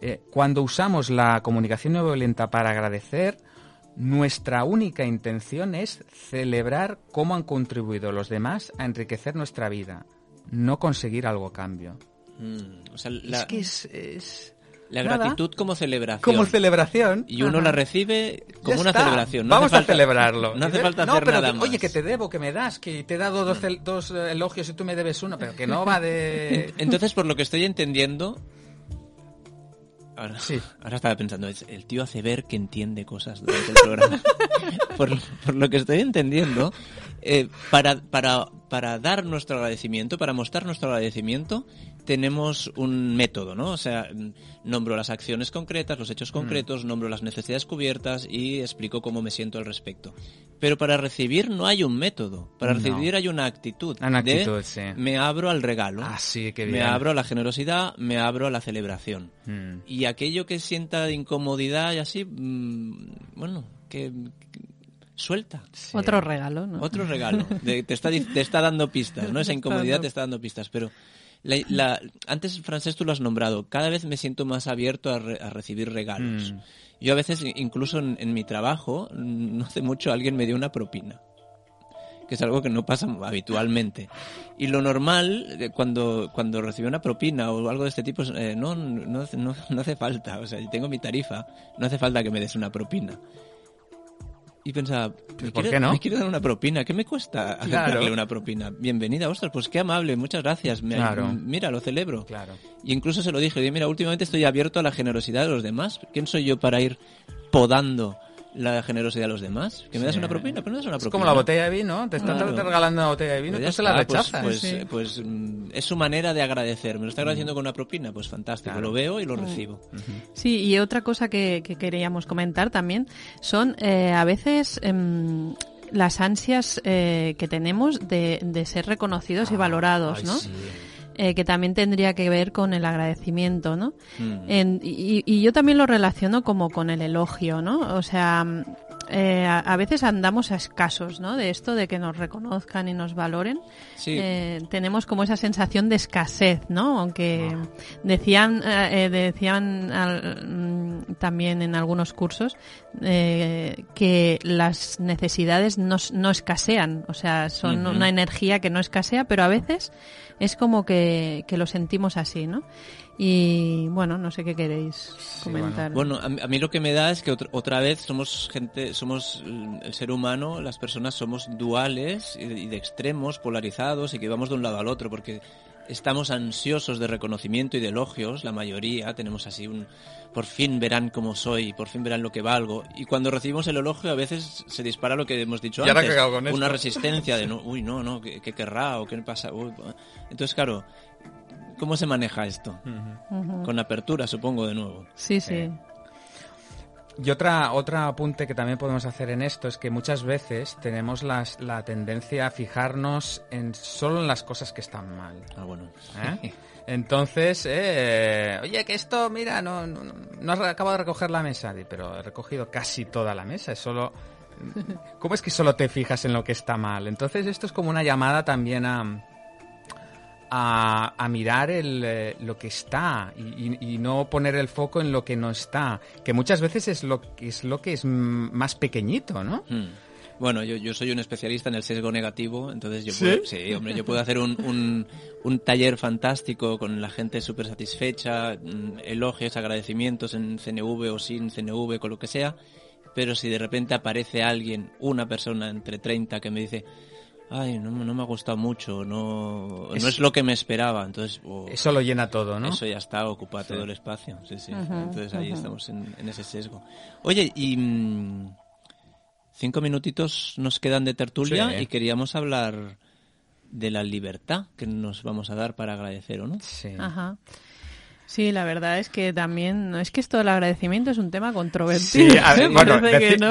eh, cuando usamos la comunicación no violenta para agradecer, nuestra única intención es celebrar cómo han contribuido los demás a enriquecer nuestra vida, no conseguir algo a cambio. Mm, o sea, la, es que es, es... La gratitud como celebración. Como celebración. Y uno Ajá. la recibe como ya una está. celebración. No Vamos falta, a celebrarlo. No hace falta no, hacer pero nada que, más. Oye, que te debo, que me das, que te he dado dos, dos elogios y tú me debes uno, pero que no va de... Entonces, por lo que estoy entendiendo, Ahora, sí. ahora estaba pensando, el tío hace ver que entiende cosas durante el programa. por, por, lo que estoy entendiendo, eh, para, para, para dar nuestro agradecimiento, para mostrar nuestro agradecimiento, tenemos un método, ¿no? O sea, nombro las acciones concretas, los hechos concretos, mm. nombro las necesidades cubiertas y explico cómo me siento al respecto. Pero para recibir no hay un método. Para No. recibir hay una actitud. Una de actitud, sí. me abro al regalo. Ah, sí, qué me bien. abro a la generosidad, me abro a la celebración. Mm. Y aquello que sienta de incomodidad y así, mm, bueno, que, que suelta. Sí. Otro regalo, ¿no? Otro regalo. De- te, está, te está dando pistas, ¿no? Esa incomodidad te está dando pistas. Pero la, la- antes, Francés, tú lo has nombrado. Cada vez me siento más abierto a, re- a recibir regalos. Mm. Yo a veces, incluso en, en mi trabajo, no hace mucho alguien me dio una propina que es algo que no pasa habitualmente. Y lo normal, eh, cuando, cuando recibo una propina o algo de este tipo, es, eh, no, no, no, no hace falta. O sea, yo tengo mi tarifa, no hace falta que me des una propina. Y pensaba, ¿me ¿por quiere- qué no? me quiere dar una propina? ¿Qué me cuesta Claro. aceptarle una propina? Bienvenida, ostras, pues qué amable, muchas gracias. Me- Claro. Mira, lo celebro. Claro. Y incluso se lo dije, dije, mira, últimamente estoy abierto a la generosidad de los demás. ¿Quién soy yo para ir podando la generosidad a los demás. Que me das una propina, pero no das una propina. Es como la botella de vino, te están regalando una botella de vino, y tú se la pues, rechazas. Pues, pues, mm, es su manera de agradecer. Me lo está agradeciendo con una propina, pues fantástico, lo veo y lo recibo. Sí, y otra cosa que, queríamos comentar también son eh, a veces... Em, las ansias eh, que tenemos de, ser reconocidos y ah, valorados, ¿no? Eh, que también tendría que ver con el agradecimiento, ¿no? Mm. y, yo también lo relaciono como con el elogio, ¿no? O sea, eh, a, veces andamos a escasos, ¿no? De esto, de que nos reconozcan y nos valoren. Eh, tenemos como esa sensación de escasez, ¿no? Aunque ah. decían, decían mm, también en algunos cursos que las necesidades no, no escasean, o sea, son una energía que no escasea, pero a veces es como que, lo sentimos así, ¿no? Y bueno, no sé qué queréis comentar. bueno, a, mí lo que me da es que otra, vez somos gente, somos el ser humano, las personas somos duales y de, extremos, polarizados y que vamos de un lado al otro, porque estamos ansiosos de reconocimiento y de elogios, la mayoría, tenemos así un por fin verán cómo soy, por fin verán lo que valgo. Y cuando recibimos el elogio a veces se dispara lo que hemos dicho antes, una resistencia de no, uy, no, no, ¿qué, querrá o qué pasa? entonces, claro, ¿cómo se maneja esto? Con apertura, supongo, de nuevo. Sí, sí. Y otra, otra apunte que también podemos hacer en esto es que muchas veces tenemos las, la tendencia a fijarnos en solo en las cosas que están mal. Ah, bueno. ¿Eh? Entonces, eh, oye, que esto, mira, no, no, no has acabado de recoger la mesa, pero he recogido casi toda la mesa, es solo... ¿Cómo es que solo te fijas en lo que está mal? Entonces esto es como una llamada también a, a, mirar el, eh, lo que está y, no poner el foco en lo que no está, que muchas veces es lo, es lo que es más pequeñito, ¿no? Hmm. Bueno, yo, yo soy un especialista en el sesgo negativo, entonces yo puedo, ¿Sí? hombre, yo puedo hacer un, un, un taller fantástico con la gente súper satisfecha, mm, elogios, agradecimientos en CNV o sin CNV, con lo que sea, pero si de repente aparece alguien, una persona entre 30 que me dice, ay, no, no me ha gustado mucho, no, no es lo que me esperaba. Entonces, eso lo llena todo, ¿no? Eso ya está, ocupa todo el espacio. Sí, sí. Entonces ahí estamos en, ese sesgo. Oye, y mm, cinco minutitos nos quedan de tertulia y queríamos hablar de la libertad que nos vamos a dar para agradecer, ¿o no? Sí. Ajá. Sí, la verdad es que también, es que esto del agradecimiento es un tema controvertido. Sí, bueno,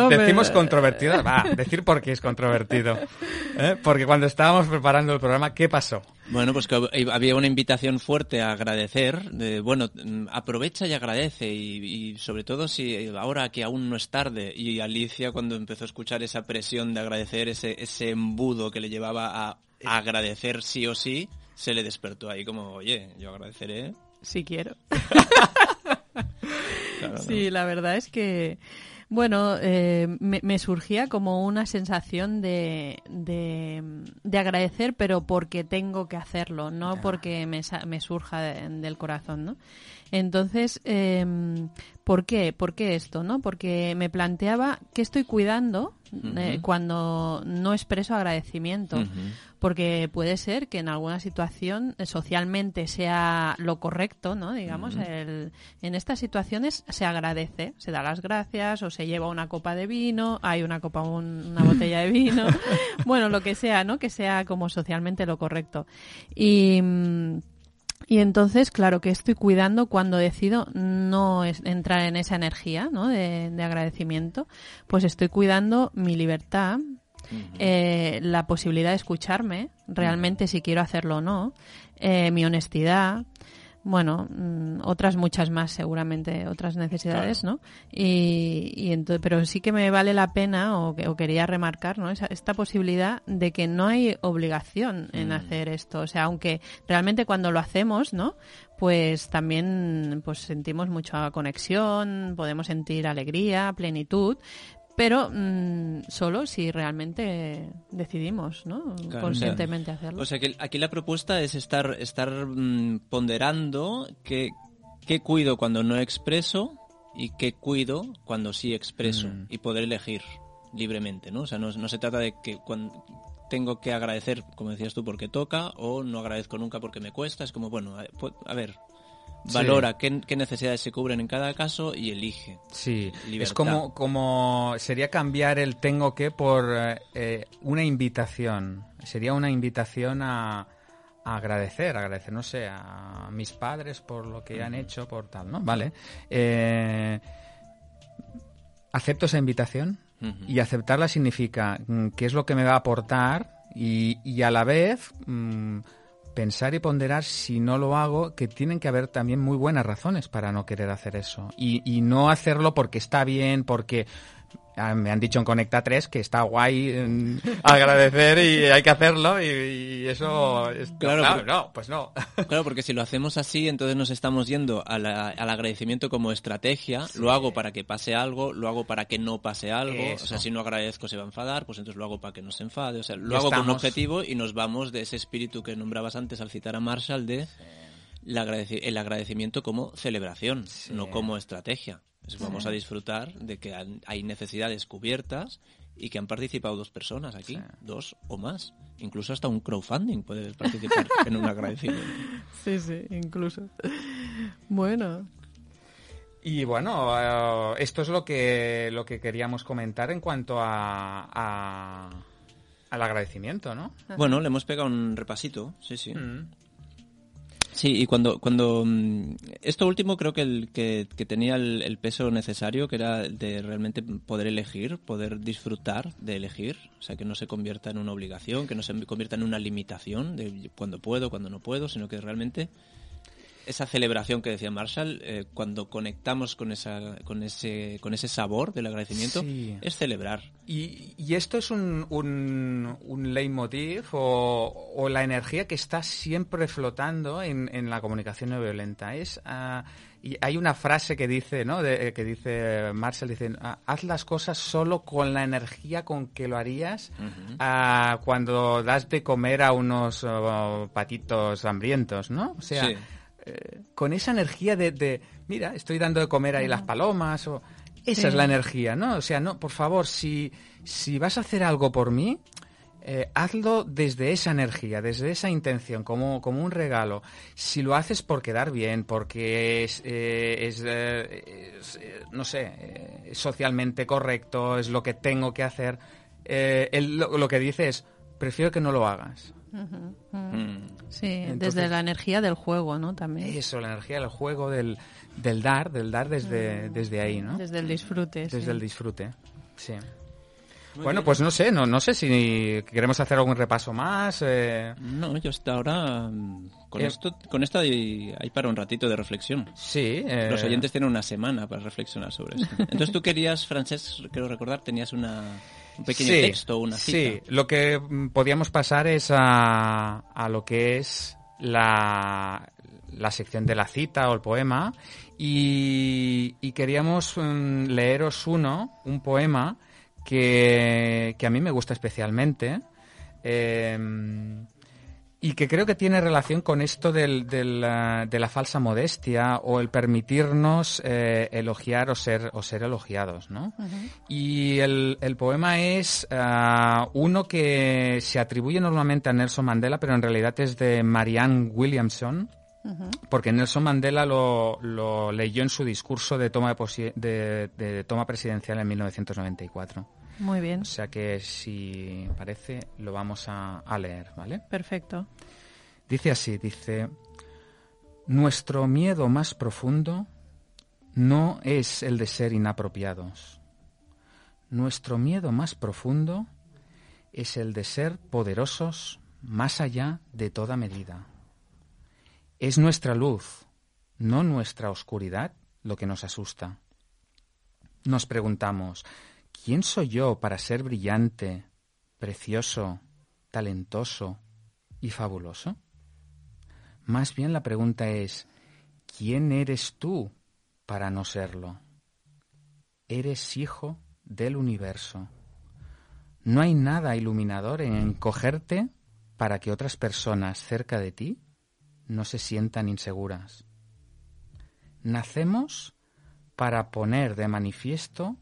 decimos controvertido, va, decir por qué es controvertido. ¿eh? Porque cuando estábamos preparando el programa, ¿qué pasó? Bueno, pues que había una invitación fuerte a agradecer, de, bueno, aprovecha y agradece y, sobre todo si ahora que aún no es tarde y Alicia cuando empezó a escuchar esa presión de agradecer, ese, ese embudo que le llevaba a agradecer sí o sí, se le despertó ahí como, oye, yo agradeceré si quiero. sí, la verdad es que, bueno, eh, me, surgía como una sensación de, de, agradecer, pero porque tengo que hacerlo, no porque me, me surja del corazón, ¿no? Entonces, eh, ¿por qué? ¿Por qué esto, no? Porque me planteaba que estoy cuidando eh, cuando no expreso agradecimiento. Porque puede ser que en alguna situación eh, socialmente sea lo correcto, ¿no? Digamos, el, en estas situaciones se agradece, se da las gracias o se lleva una copa de vino, hay una copa, una botella de vino, bueno, lo que sea, ¿no? Que sea como socialmente lo correcto. Y mm, y entonces, claro, que estoy cuidando cuando decido no entrar en esa energía ¿no? de, agradecimiento, pues estoy cuidando mi libertad, eh, la posibilidad de escucharme realmente si quiero hacerlo o no, eh, mi honestidad, bueno, mm, otras muchas más seguramente, otras necesidades, ¿no? Y, y entonces, pero sí que me vale la pena o, o quería remarcar, ¿no? Esa, esta posibilidad de que no hay obligación en mm. hacer esto, o sea, aunque realmente cuando lo hacemos, ¿no? Pues también pues sentimos mucha conexión, podemos sentir alegría, plenitud, pero mm, solo si realmente decidimos, ¿no? Conscientemente hacerlo. O sea que aquí la propuesta es estar, estar mm, ponderando qué, qué cuido cuando no expreso y qué cuido cuando sí expreso mm. y poder elegir libremente, ¿no? O sea, no, no se trata de que cuando tengo que agradecer, como decías tú, porque toca o no agradezco nunca porque me cuesta. Es como, bueno, a ver, valora qué, necesidades se cubren en cada caso y elige. Sí, es como, como sería cambiar el tengo que por eh, una invitación. Sería una invitación a, agradecer, agradecer, no sé, a mis padres por lo que han hecho, por tal, ¿no? Vale. Eh, acepto esa invitación y aceptarla significa mm, qué es lo que me va a aportar y, a la vez mm, pensar y ponderar si no lo hago, que tienen que haber también muy buenas razones para no querer hacer eso. Y, no hacerlo porque está bien, porque me han dicho en Conecta 3 que está guay agradecer y hay que hacerlo y, eso es, claro, no, pues no. Claro, porque si lo hacemos así, entonces nos estamos yendo al agradecimiento como estrategia, lo hago para que pase algo, lo hago para que no pase algo, o sea, si no agradezco se va a enfadar, pues entonces lo hago para que no se enfade, o sea, lo hago con un objetivo y nos vamos de ese espíritu que nombrabas antes al citar a Marshall de el agradecimiento como celebración, no como estrategia vamos a disfrutar de que hay necesidades cubiertas y que han participado dos personas aquí, dos o más. Incluso hasta un crowdfunding puede participar en un agradecimiento. Sí, sí, incluso. Bueno. Y bueno, eh, esto es lo que, lo que queríamos comentar en cuanto a, al agradecimiento, ¿no? Bueno, le hemos pegado un repasito, sí, sí. Mm. Sí, y cuando, cuando mm, esto último creo que, el, que, tenía el, peso necesario, que era de realmente poder elegir, poder disfrutar de elegir, o sea, que no se convierta en una obligación, que no se convierta en una limitación de cuando puedo, cuando no puedo, sino que realmente esa celebración que decía Marshall, eh, cuando conectamos con, esa, con, ese, con ese sabor del agradecimiento, es celebrar. Y, y, esto es un, un, un leitmotiv o, o, la energía que está siempre flotando en, en la comunicación no violenta. Es, uh, y hay una frase que dice, ¿no? De, que dice Marshall, dice, ah, haz las cosas solo con la energía con que lo harías uh, cuando das de comer a unos oh, patitos hambrientos, ¿no? O sea, eh, con esa energía de, mira, estoy dando de comer ahí las palomas, o esa es la energía, ¿no? O sea, no, por favor, si, si vas a hacer algo por mí, eh, hazlo desde esa energía, desde esa intención, como, como un regalo. Si lo haces por quedar bien, porque es, eh, no sé, socialmente correcto, es lo que tengo que hacer, lo, que dice es, prefiero que no lo hagas. Mm. Sí, desde la energía del juego, ¿no? También. Eso, la energía del juego, del, del dar, del dar desde, mm. desde ahí, ¿no? Desde el disfrute. Desde el disfrute, sí. bueno, pues no sé, no, no sé si queremos hacer algún repaso más. Eh. No, yo hasta ahora mm, con eh. esto, con esto hay, para un ratito de reflexión. Sí. Los eh. oyentes tienen una semana para reflexionar sobre esto. Entonces tú querías, Francés, quiero recordar, tenías una un pequeño texto, una cita. Sí, lo que mm, podíamos pasar es a, a lo que es la, la sección de la cita o el poema y, y queríamos mm, leeros uno, un poema que, que, a mí me gusta especialmente. Eh, y que creo que tiene relación con esto del, del, eh, de la falsa modestia o el permitirnos eh, elogiar o ser, o ser elogiados, ¿no? Y el, el, poema es uh, uno que se atribuye normalmente a Nelson Mandela, pero en realidad es de Marianne Williamson, porque Nelson Mandela lo, lo, leyó en su discurso de toma, de, de toma presidencial en 1994. Muy bien. O sea que si parece lo vamos a, leer, ¿vale? Perfecto. Dice así, dice, nuestro miedo más profundo no es el de ser inapropiados. Nuestro miedo más profundo es el de ser poderosos más allá de toda medida. Es nuestra luz, no nuestra oscuridad, lo que nos asusta. Nos preguntamos, ¿Quién soy yo para ser brillante, precioso, talentoso y fabuloso? Más bien la pregunta es, ¿quién eres tú para no serlo? Eres hijo del universo. No hay nada iluminador en encogerte para que otras personas cerca de ti no se sientan inseguras. Nacemos para poner de manifiesto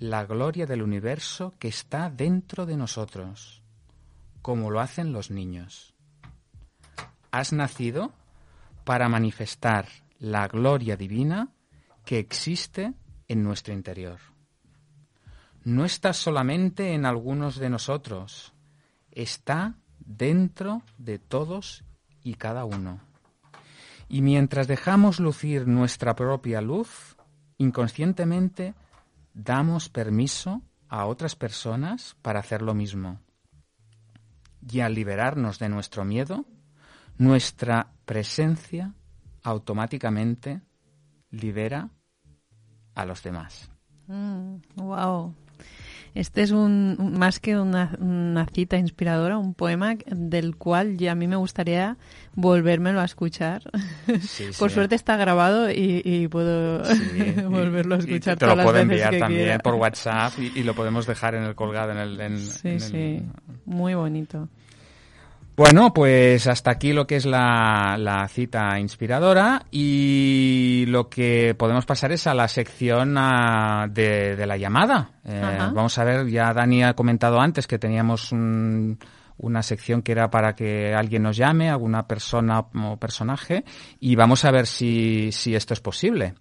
la gloria del universo que está dentro de nosotros, como lo hacen los niños. Has nacido para manifestar la gloria divina que existe en nuestro interior. No está solamente en algunos de nosotros, está dentro de todos y cada uno. Y mientras dejamos lucir nuestra propia luz, inconscientemente damos permiso a otras personas para hacer lo mismo. Y al liberarnos de nuestro miedo, nuestra presencia automáticamente libera a los demás. wow. Este es un más que una, cita inspiradora, un poema del cual ya a mí me gustaría volvérmelo a escuchar. por suerte está grabado y, puedo volverlo a escuchar. te lo puedo enviar también por WhatsApp y, lo podemos dejar en el colgado en el. sí, sí, muy bonito. Bueno, pues hasta aquí lo que es la, cita inspiradora y lo que podemos pasar es a la sección ah, de, la llamada. Eh, vamos a ver, ya Dani ha comentado antes que teníamos una sección que era para que alguien nos llame, alguna persona o personaje, y vamos a ver si, esto es posible.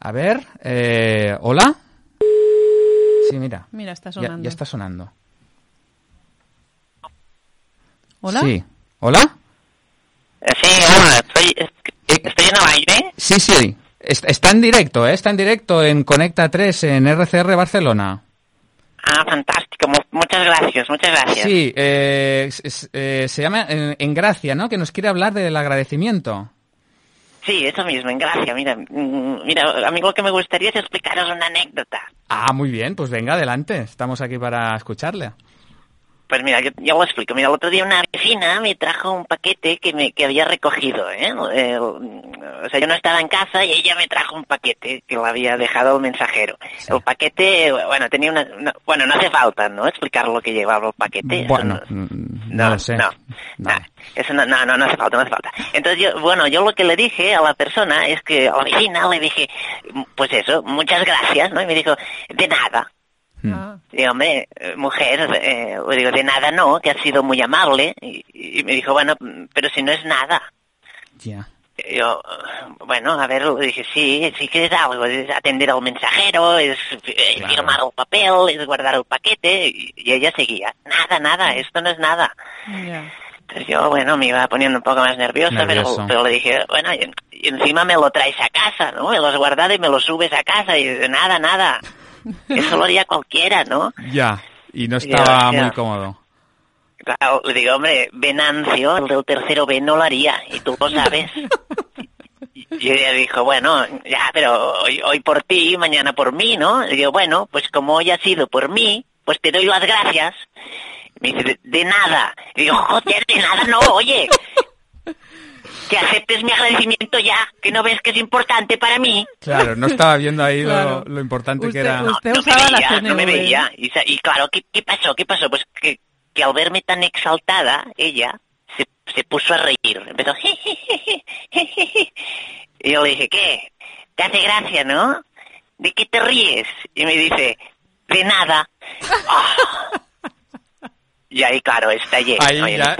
A ver, eh, ¿hola? Sí, mira. Mira, está sonando. ya está sonando. ¿Hola? Sí. ¿Hola? Eh, sí, hola, estoy, estoy en el aire. Sí, sí. Está en directo, ¿eh? está en directo en Conecta 3 en RCR Barcelona. Ah, fantástico. Muchas gracias, muchas gracias. Sí, eh, eh, se llama en, Gracia, ¿no? Que nos quiere hablar del agradecimiento. Sí, eso mismo, en Gracia. Mira, mm, mira, a mí lo que me gustaría es explicaros una anécdota. Ah, muy bien, pues venga, adelante. Estamos aquí para escucharle. Pues mira, yo, lo explico. Mira, el otro día una vecina me trajo un paquete que me que había recogido, ¿eh? ¿eh? o sea, yo no estaba en casa y ella me trajo un paquete que lo había dejado el mensajero. El paquete, bueno, tenía una, Bueno, no hace falta, ¿no? Explicar lo que llevaba el paquete. Bueno, no, no, lo sé. No, no. eso no, no, no, no hace falta, no hace falta. Entonces yo, bueno, yo lo que le dije a la persona es que a la vecina le dije, pues eso, muchas gracias, ¿no? Y me dijo, de nada. Mm. Ah. Y hombre, mujer, eh, digo, de nada no, que ha sido muy amable. Y, me dijo, bueno, pero si no es nada. Ya. Yo, bueno, a ver, dije, sí, sí que es algo, es atender al mensajero, es eh, firmar el papel, es guardar el paquete, y, ella seguía, nada, nada, esto no es nada. Entonces yo, bueno, me iba poniendo un poco más nerviosa, pero, le dije, bueno, y, encima me lo traes a casa, ¿no? Me lo has guardado y me lo subes a casa, y nada, nada. Eso lo haría cualquiera, ¿no? Ya, y no estaba muy cómodo. Claro, le digo, hombre, Venancio, el del tercero B, no lo haría, y tú lo sabes. y ella dijo, bueno, ya, pero hoy, hoy por ti, mañana por mí, ¿no? Le digo, bueno, pues como hoy ha sido por mí, pues te doy las gracias. Me dice, de, nada. Y digo, joder, de nada no, oye que aceptes mi agradecimiento ya, que no ves que es importante para mí. Claro, no estaba viendo ahí lo, importante que era. Usted no, usaba me veía, no me veía. Y, claro, ¿qué, pasó? ¿Qué pasó? Pues que, que al verme tan exaltada, ella se, se puso a reír. Empezó, y yo le dije, ¿qué? ¿Te hace gracia, no? ¿De qué te ríes? Y me dice, de nada. Y ahí, claro, estallé. Ahí ya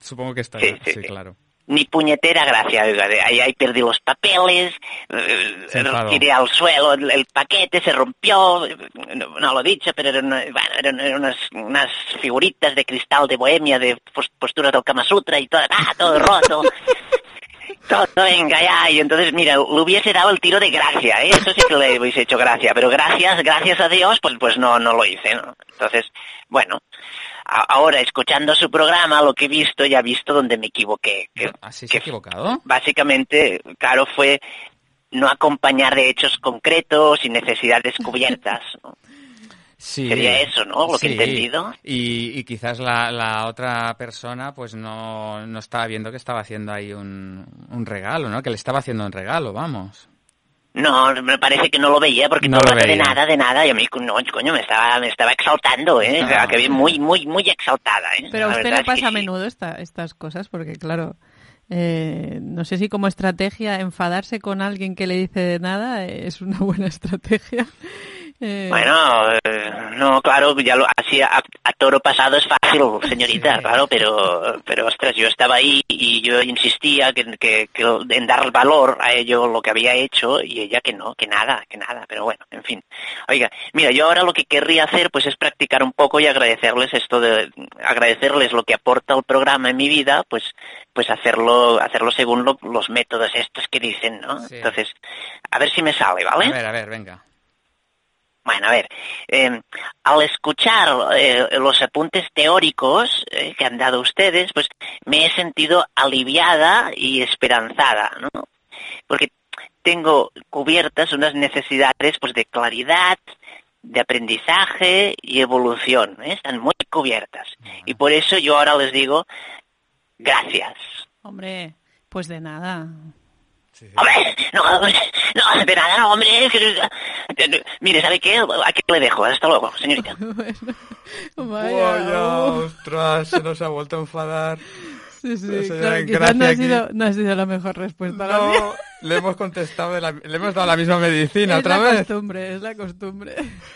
supongo que está sí, claro ni puñetera gracia. Ahí, ahí perdí los papeles, eh, tiré al suelo el, paquete, se rompió, no, lo he dicho, pero eran, eran, unas, unas, figuritas de cristal de bohemia, de posturas del Kama Sutra y todo, ah, todo roto. todo, venga, ya, y entonces, mira, le hubiese dado el tiro de gracia, ¿eh? eso sí que le hubiese hecho gracia, pero gracias, gracias a Dios, pues, pues no, no lo hice, ¿no? Entonces, bueno, ahora escuchando su programa lo que he visto ya he visto donde me equivoqué que, ¿Así se ha equivocado? básicamente claro fue no acompañar de hechos concretos y necesidades cubiertas Sí, Sería eso, ¿no? Lo que he entendido. Y, quizás la, otra persona pues no, no estaba viendo que estaba haciendo ahí un, un regalo, ¿no? Que le estaba haciendo un regalo, vamos. No, me parece que no lo veía porque no, lo de nada, de nada, y a mí, no, coño, me estaba, me estaba exaltando, ¿eh? O sea, que bien muy, muy, muy exaltada, ¿eh? Pero a usted le pasa a menudo esta, estas cosas porque, claro, eh, no sé si como estrategia enfadarse con alguien que le dice de nada es una buena estrategia. Eh, bueno, No, claro, ya lo, así a, toro pasado es fácil, señorita, claro, pero, pero ostras, yo estaba ahí y yo insistía que, que, en dar valor a ello lo que había hecho y ella que no, que nada, que nada, pero bueno, en fin. Oiga, mira, yo ahora lo que querría hacer pues es practicar un poco y agradecerles esto de, agradecerles lo que aporta el programa en mi vida, pues, pues hacerlo, hacerlo según los métodos estos que dicen, ¿no? Entonces, a ver si me sale, ¿vale? A ver, a ver, venga. Bueno, a ver, em, al escuchar eh, los apuntes teóricos eh, que han dado ustedes, pues me he sentido aliviada y esperanzada, ¿no? Porque tengo cubiertas unas necesidades pues de claridad, de aprendizaje y evolución, ¿eh? están muy cubiertas. Y por eso yo ahora les digo gracias. Hombre, pues de nada. Hombre, no, no, de nada, no, hombre. Mire, ¿sabe qué? Aquí le dejo. Hasta luego, señorita. vaya, ostras, se nos ha vuelto a enfadar. Sí, sí, claro, no, ha sido, no ha sido la mejor respuesta. No, le hemos contestado, le hemos dado la misma medicina otra vez. Es la costumbre, es la costumbre.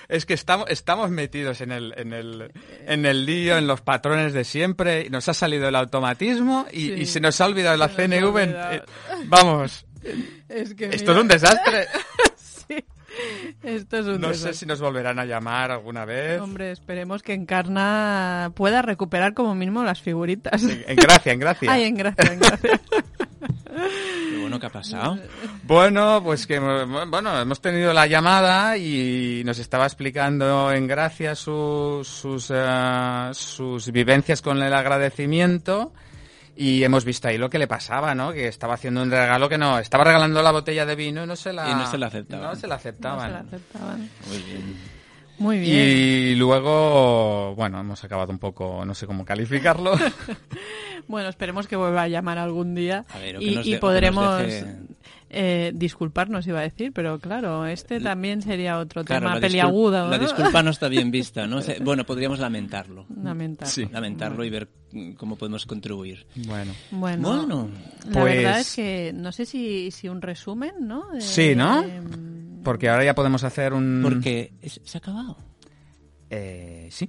Es que estamos, estamos metidos en el, en, el, en el lío, en los patrones de siempre, nos ha salido el automatismo y, y se nos ha olvidado la CNV. Eh, vamos, esto es un desastre. sí. Esto es un no sé si nos volverán a llamar alguna vez. Hombre, esperemos que Encarna pueda recuperar como mínimo las figuritas. En, gracia, en gracia. Ay, en gracia, en gracia. Qué bueno que ha pasado. Bueno, pues que bueno, hemos tenido la llamada y nos estaba explicando en gracia sus sus, uh, sus vivencias con el agradecimiento y hemos visto ahí lo que le pasaba, ¿no? Que estaba haciendo un regalo que no... Estaba regalando la botella de vino y no se la... Y no se la aceptaban. No se la aceptaban. No se la aceptaban. Muy bien. Muy bien. Y luego, bueno, hemos acabado un poco, no sé cómo calificarlo. bueno, esperemos que vuelva a llamar algún día y, podremos eh, disculparnos, iba a decir, pero claro, este también sería otro tema peliagudo. La disculpa no está bien vista, ¿no? Bueno, podríamos lamentarlo. Lamentarlo. Lamentarlo y ver cómo podemos contribuir. Bueno. Bueno, la verdad pues es que no sé si, si un resumen, ¿no? sí, ¿no? Porque ahora ya podemos hacer un... Porque se ha acabado. Eh, sí.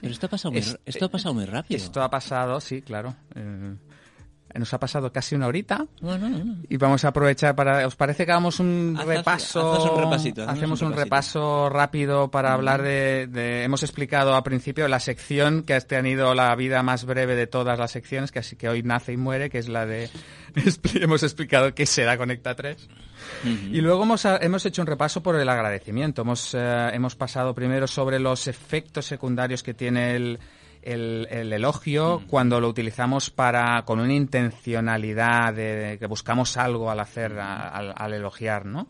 Pero esto ha pasado muy, esto ha pasado muy rápido. Esto ha pasado, sí, claro. Eh, nos ha pasado casi una horita y vamos a aprovechar para. ¿Os parece que hagamos un repaso? hacemos un, repaso rápido para hablar de, Hemos explicado al principio la sección que ha tenido la vida más breve de todas las secciones, que así que hoy nace y muere, que es la de. hemos explicado qué será Conecta 3. Y luego hemos, hemos, hecho un repaso por el agradecimiento. Hemos, eh, hemos pasado primero sobre los efectos secundarios que tiene el, el, elogio mm. cuando lo utilizamos para con una intencionalidad de, que buscamos algo al hacer, al, elogiar, ¿no?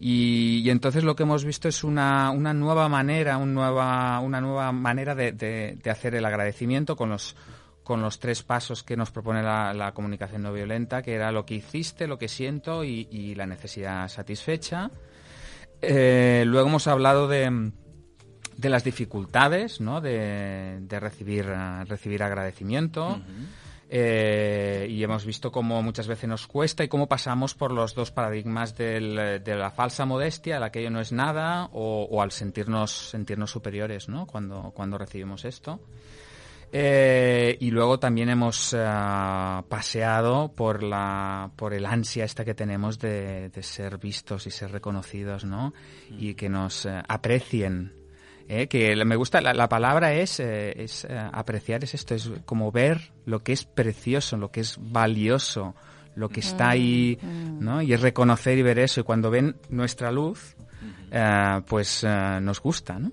Y, entonces lo que hemos visto es una, una nueva manera, un nueva, una nueva manera de, de, hacer el agradecimiento con los con los tres pasos que nos propone la, comunicación no violenta, que era lo que hiciste, lo que siento y, la necesidad satisfecha. Eh, luego hemos hablado de, de las dificultades ¿no? de, de recibir, uh, recibir agradecimiento. eh, y hemos visto cómo muchas veces nos cuesta y cómo pasamos por los dos paradigmas del, de la falsa modestia, la aquello no es nada, o, o, al sentirnos, sentirnos superiores ¿no? cuando, cuando recibimos esto. Eh, y luego también hemos uh, paseado por la por el ansia esta que tenemos de, de ser vistos y ser reconocidos, ¿no? Y que nos uh, aprecien eh, que me gusta, la, palabra es, eh, es eh, apreciar, es esto, es como ver lo que es precioso, lo que es valioso, lo que está ahí, mm, ¿no? Y es reconocer y ver eso. Y cuando ven nuestra luz, pues nos gusta, ¿no?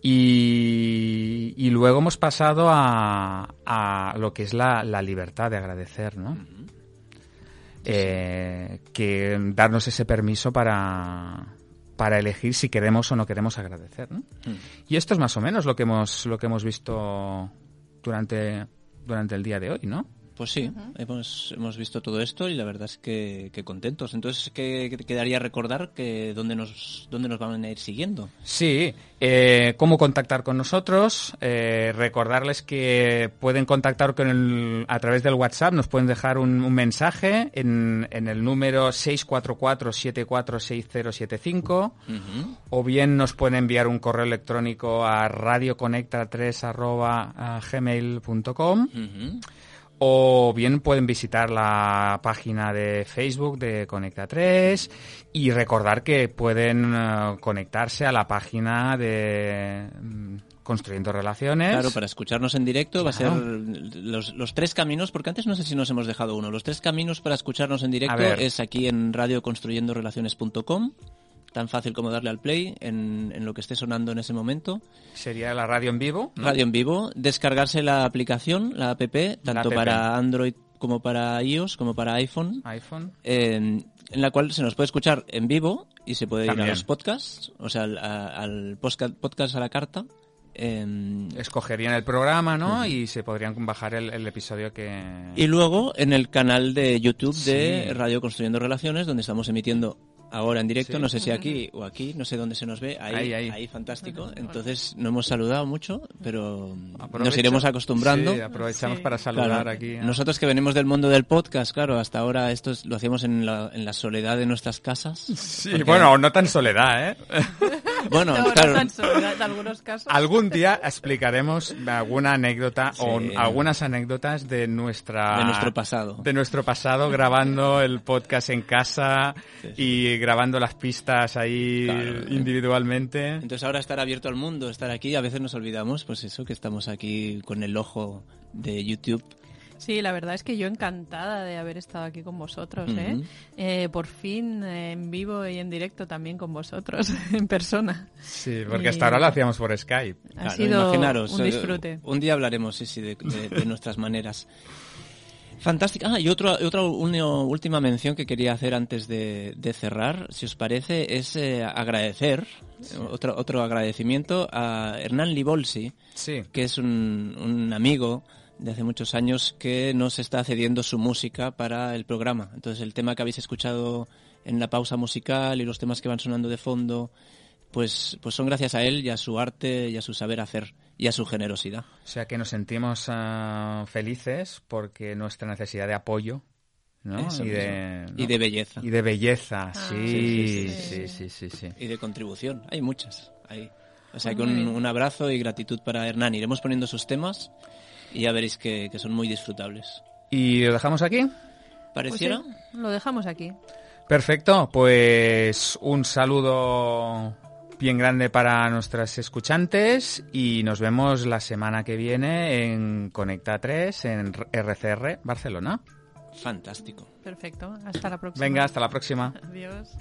Y, y, luego hemos pasado a, a lo que es la, la libertad de agradecer, ¿no? que darnos ese permiso para, para elegir si queremos o no queremos agradecer. ¿no? Hmm. Y esto es más o menos lo que hemos, lo que hemos visto durante, durante el día de hoy, ¿no? Pues sí, hemos, hemos visto todo esto y la verdad es que, contentos. Entonces, ¿qué, quedaría recordar que dónde nos, dónde nos van a ir siguiendo? Sí, eh, cómo contactar con nosotros. Eh, recordarles que pueden contactar con el, a través del WhatsApp, nos pueden dejar un, mensaje en, en, el número 644-746075 o bien nos pueden enviar un correo electrónico a radioconecta3.gmail.com o bien pueden visitar la página de Facebook de Conecta 3 y recordar que pueden eh, conectarse a la página de mm, Construyendo Relaciones. Claro, para escucharnos en directo va a ser los, los, tres caminos, porque antes no sé si nos hemos dejado uno. Los tres caminos para escucharnos en directo es aquí en radioconstruyendorelaciones.com tan fácil como darle al play en, lo que esté sonando en ese momento. Sería la radio en vivo. Radio en vivo, descargarse la aplicación, la app, tanto para Android como para iOS, como para iPhone. iPhone. en la cual se nos puede escuchar en vivo y se puede ir a los podcasts, o sea, al, podcast, a la carta. Escogerían el programa, ¿no? Y se podrían bajar el, episodio que... Y luego en el canal de YouTube de Radio Construyendo Relaciones, donde estamos emitiendo ahora en directo, no sé si aquí o aquí, no sé dónde se nos ve, ahí, ahí, fantástico. Entonces no hemos saludado mucho, pero nos iremos acostumbrando. Sí, aprovechamos para saludar aquí. Nosotros que venimos del mundo del podcast, claro, hasta ahora esto lo hacíamos en la, en la soledad de nuestras casas. Sí, bueno, no tan soledad, ¿eh? bueno, claro. algunos casos. Algún día explicaremos alguna anécdota o algunas anécdotas de nuestra... De nuestro pasado. De nuestro pasado grabando el podcast en casa y grabando las pistas ahí individualmente. Entonces ahora estar abierto al mundo, estar aquí, a veces nos olvidamos, pues eso, que estamos aquí con el ojo de YouTube. Sí, la verdad es que yo encantada de haber estado aquí con vosotros, ¿eh? eh por fin en vivo y en directo también con vosotros, en persona. Sí, porque hasta ahora lo hacíamos por Skype. Ha sido un eh, disfrute. Un día hablaremos, sí, sí, de nuestras maneras. Fantástica. Ah, y otra última mención que quería hacer antes de, cerrar, si os parece, es eh, agradecer, otro, otro agradecimiento a Hernán Libolsi, que es un, un, amigo de hace muchos años que nos está cediendo su música para el programa. Entonces el tema que habéis escuchado en la pausa musical y los temas que van sonando de fondo pues, pues son gracias a él y a su arte y a su saber hacer y a su generosidad. O sea que nos sentimos ah, felices porque nuestra necesidad de apoyo ¿no? y, de, y de belleza. Y de belleza, ah, sí, sí, sí, sí, sí, Y de contribución, hay muchas. Hay. O sea que un, abrazo y gratitud para Hernán. Iremos poniendo sus temas y ya veréis que, son muy disfrutables. ¿Y lo dejamos aquí? ¿Pareciera? Pues lo dejamos aquí. Perfecto, pues un saludo bien grande para nuestras escuchantes y nos vemos la semana que viene en Conecta 3 en RCR Barcelona. Fantástico. Perfecto. Hasta la próxima. Venga, hasta la próxima. Adiós.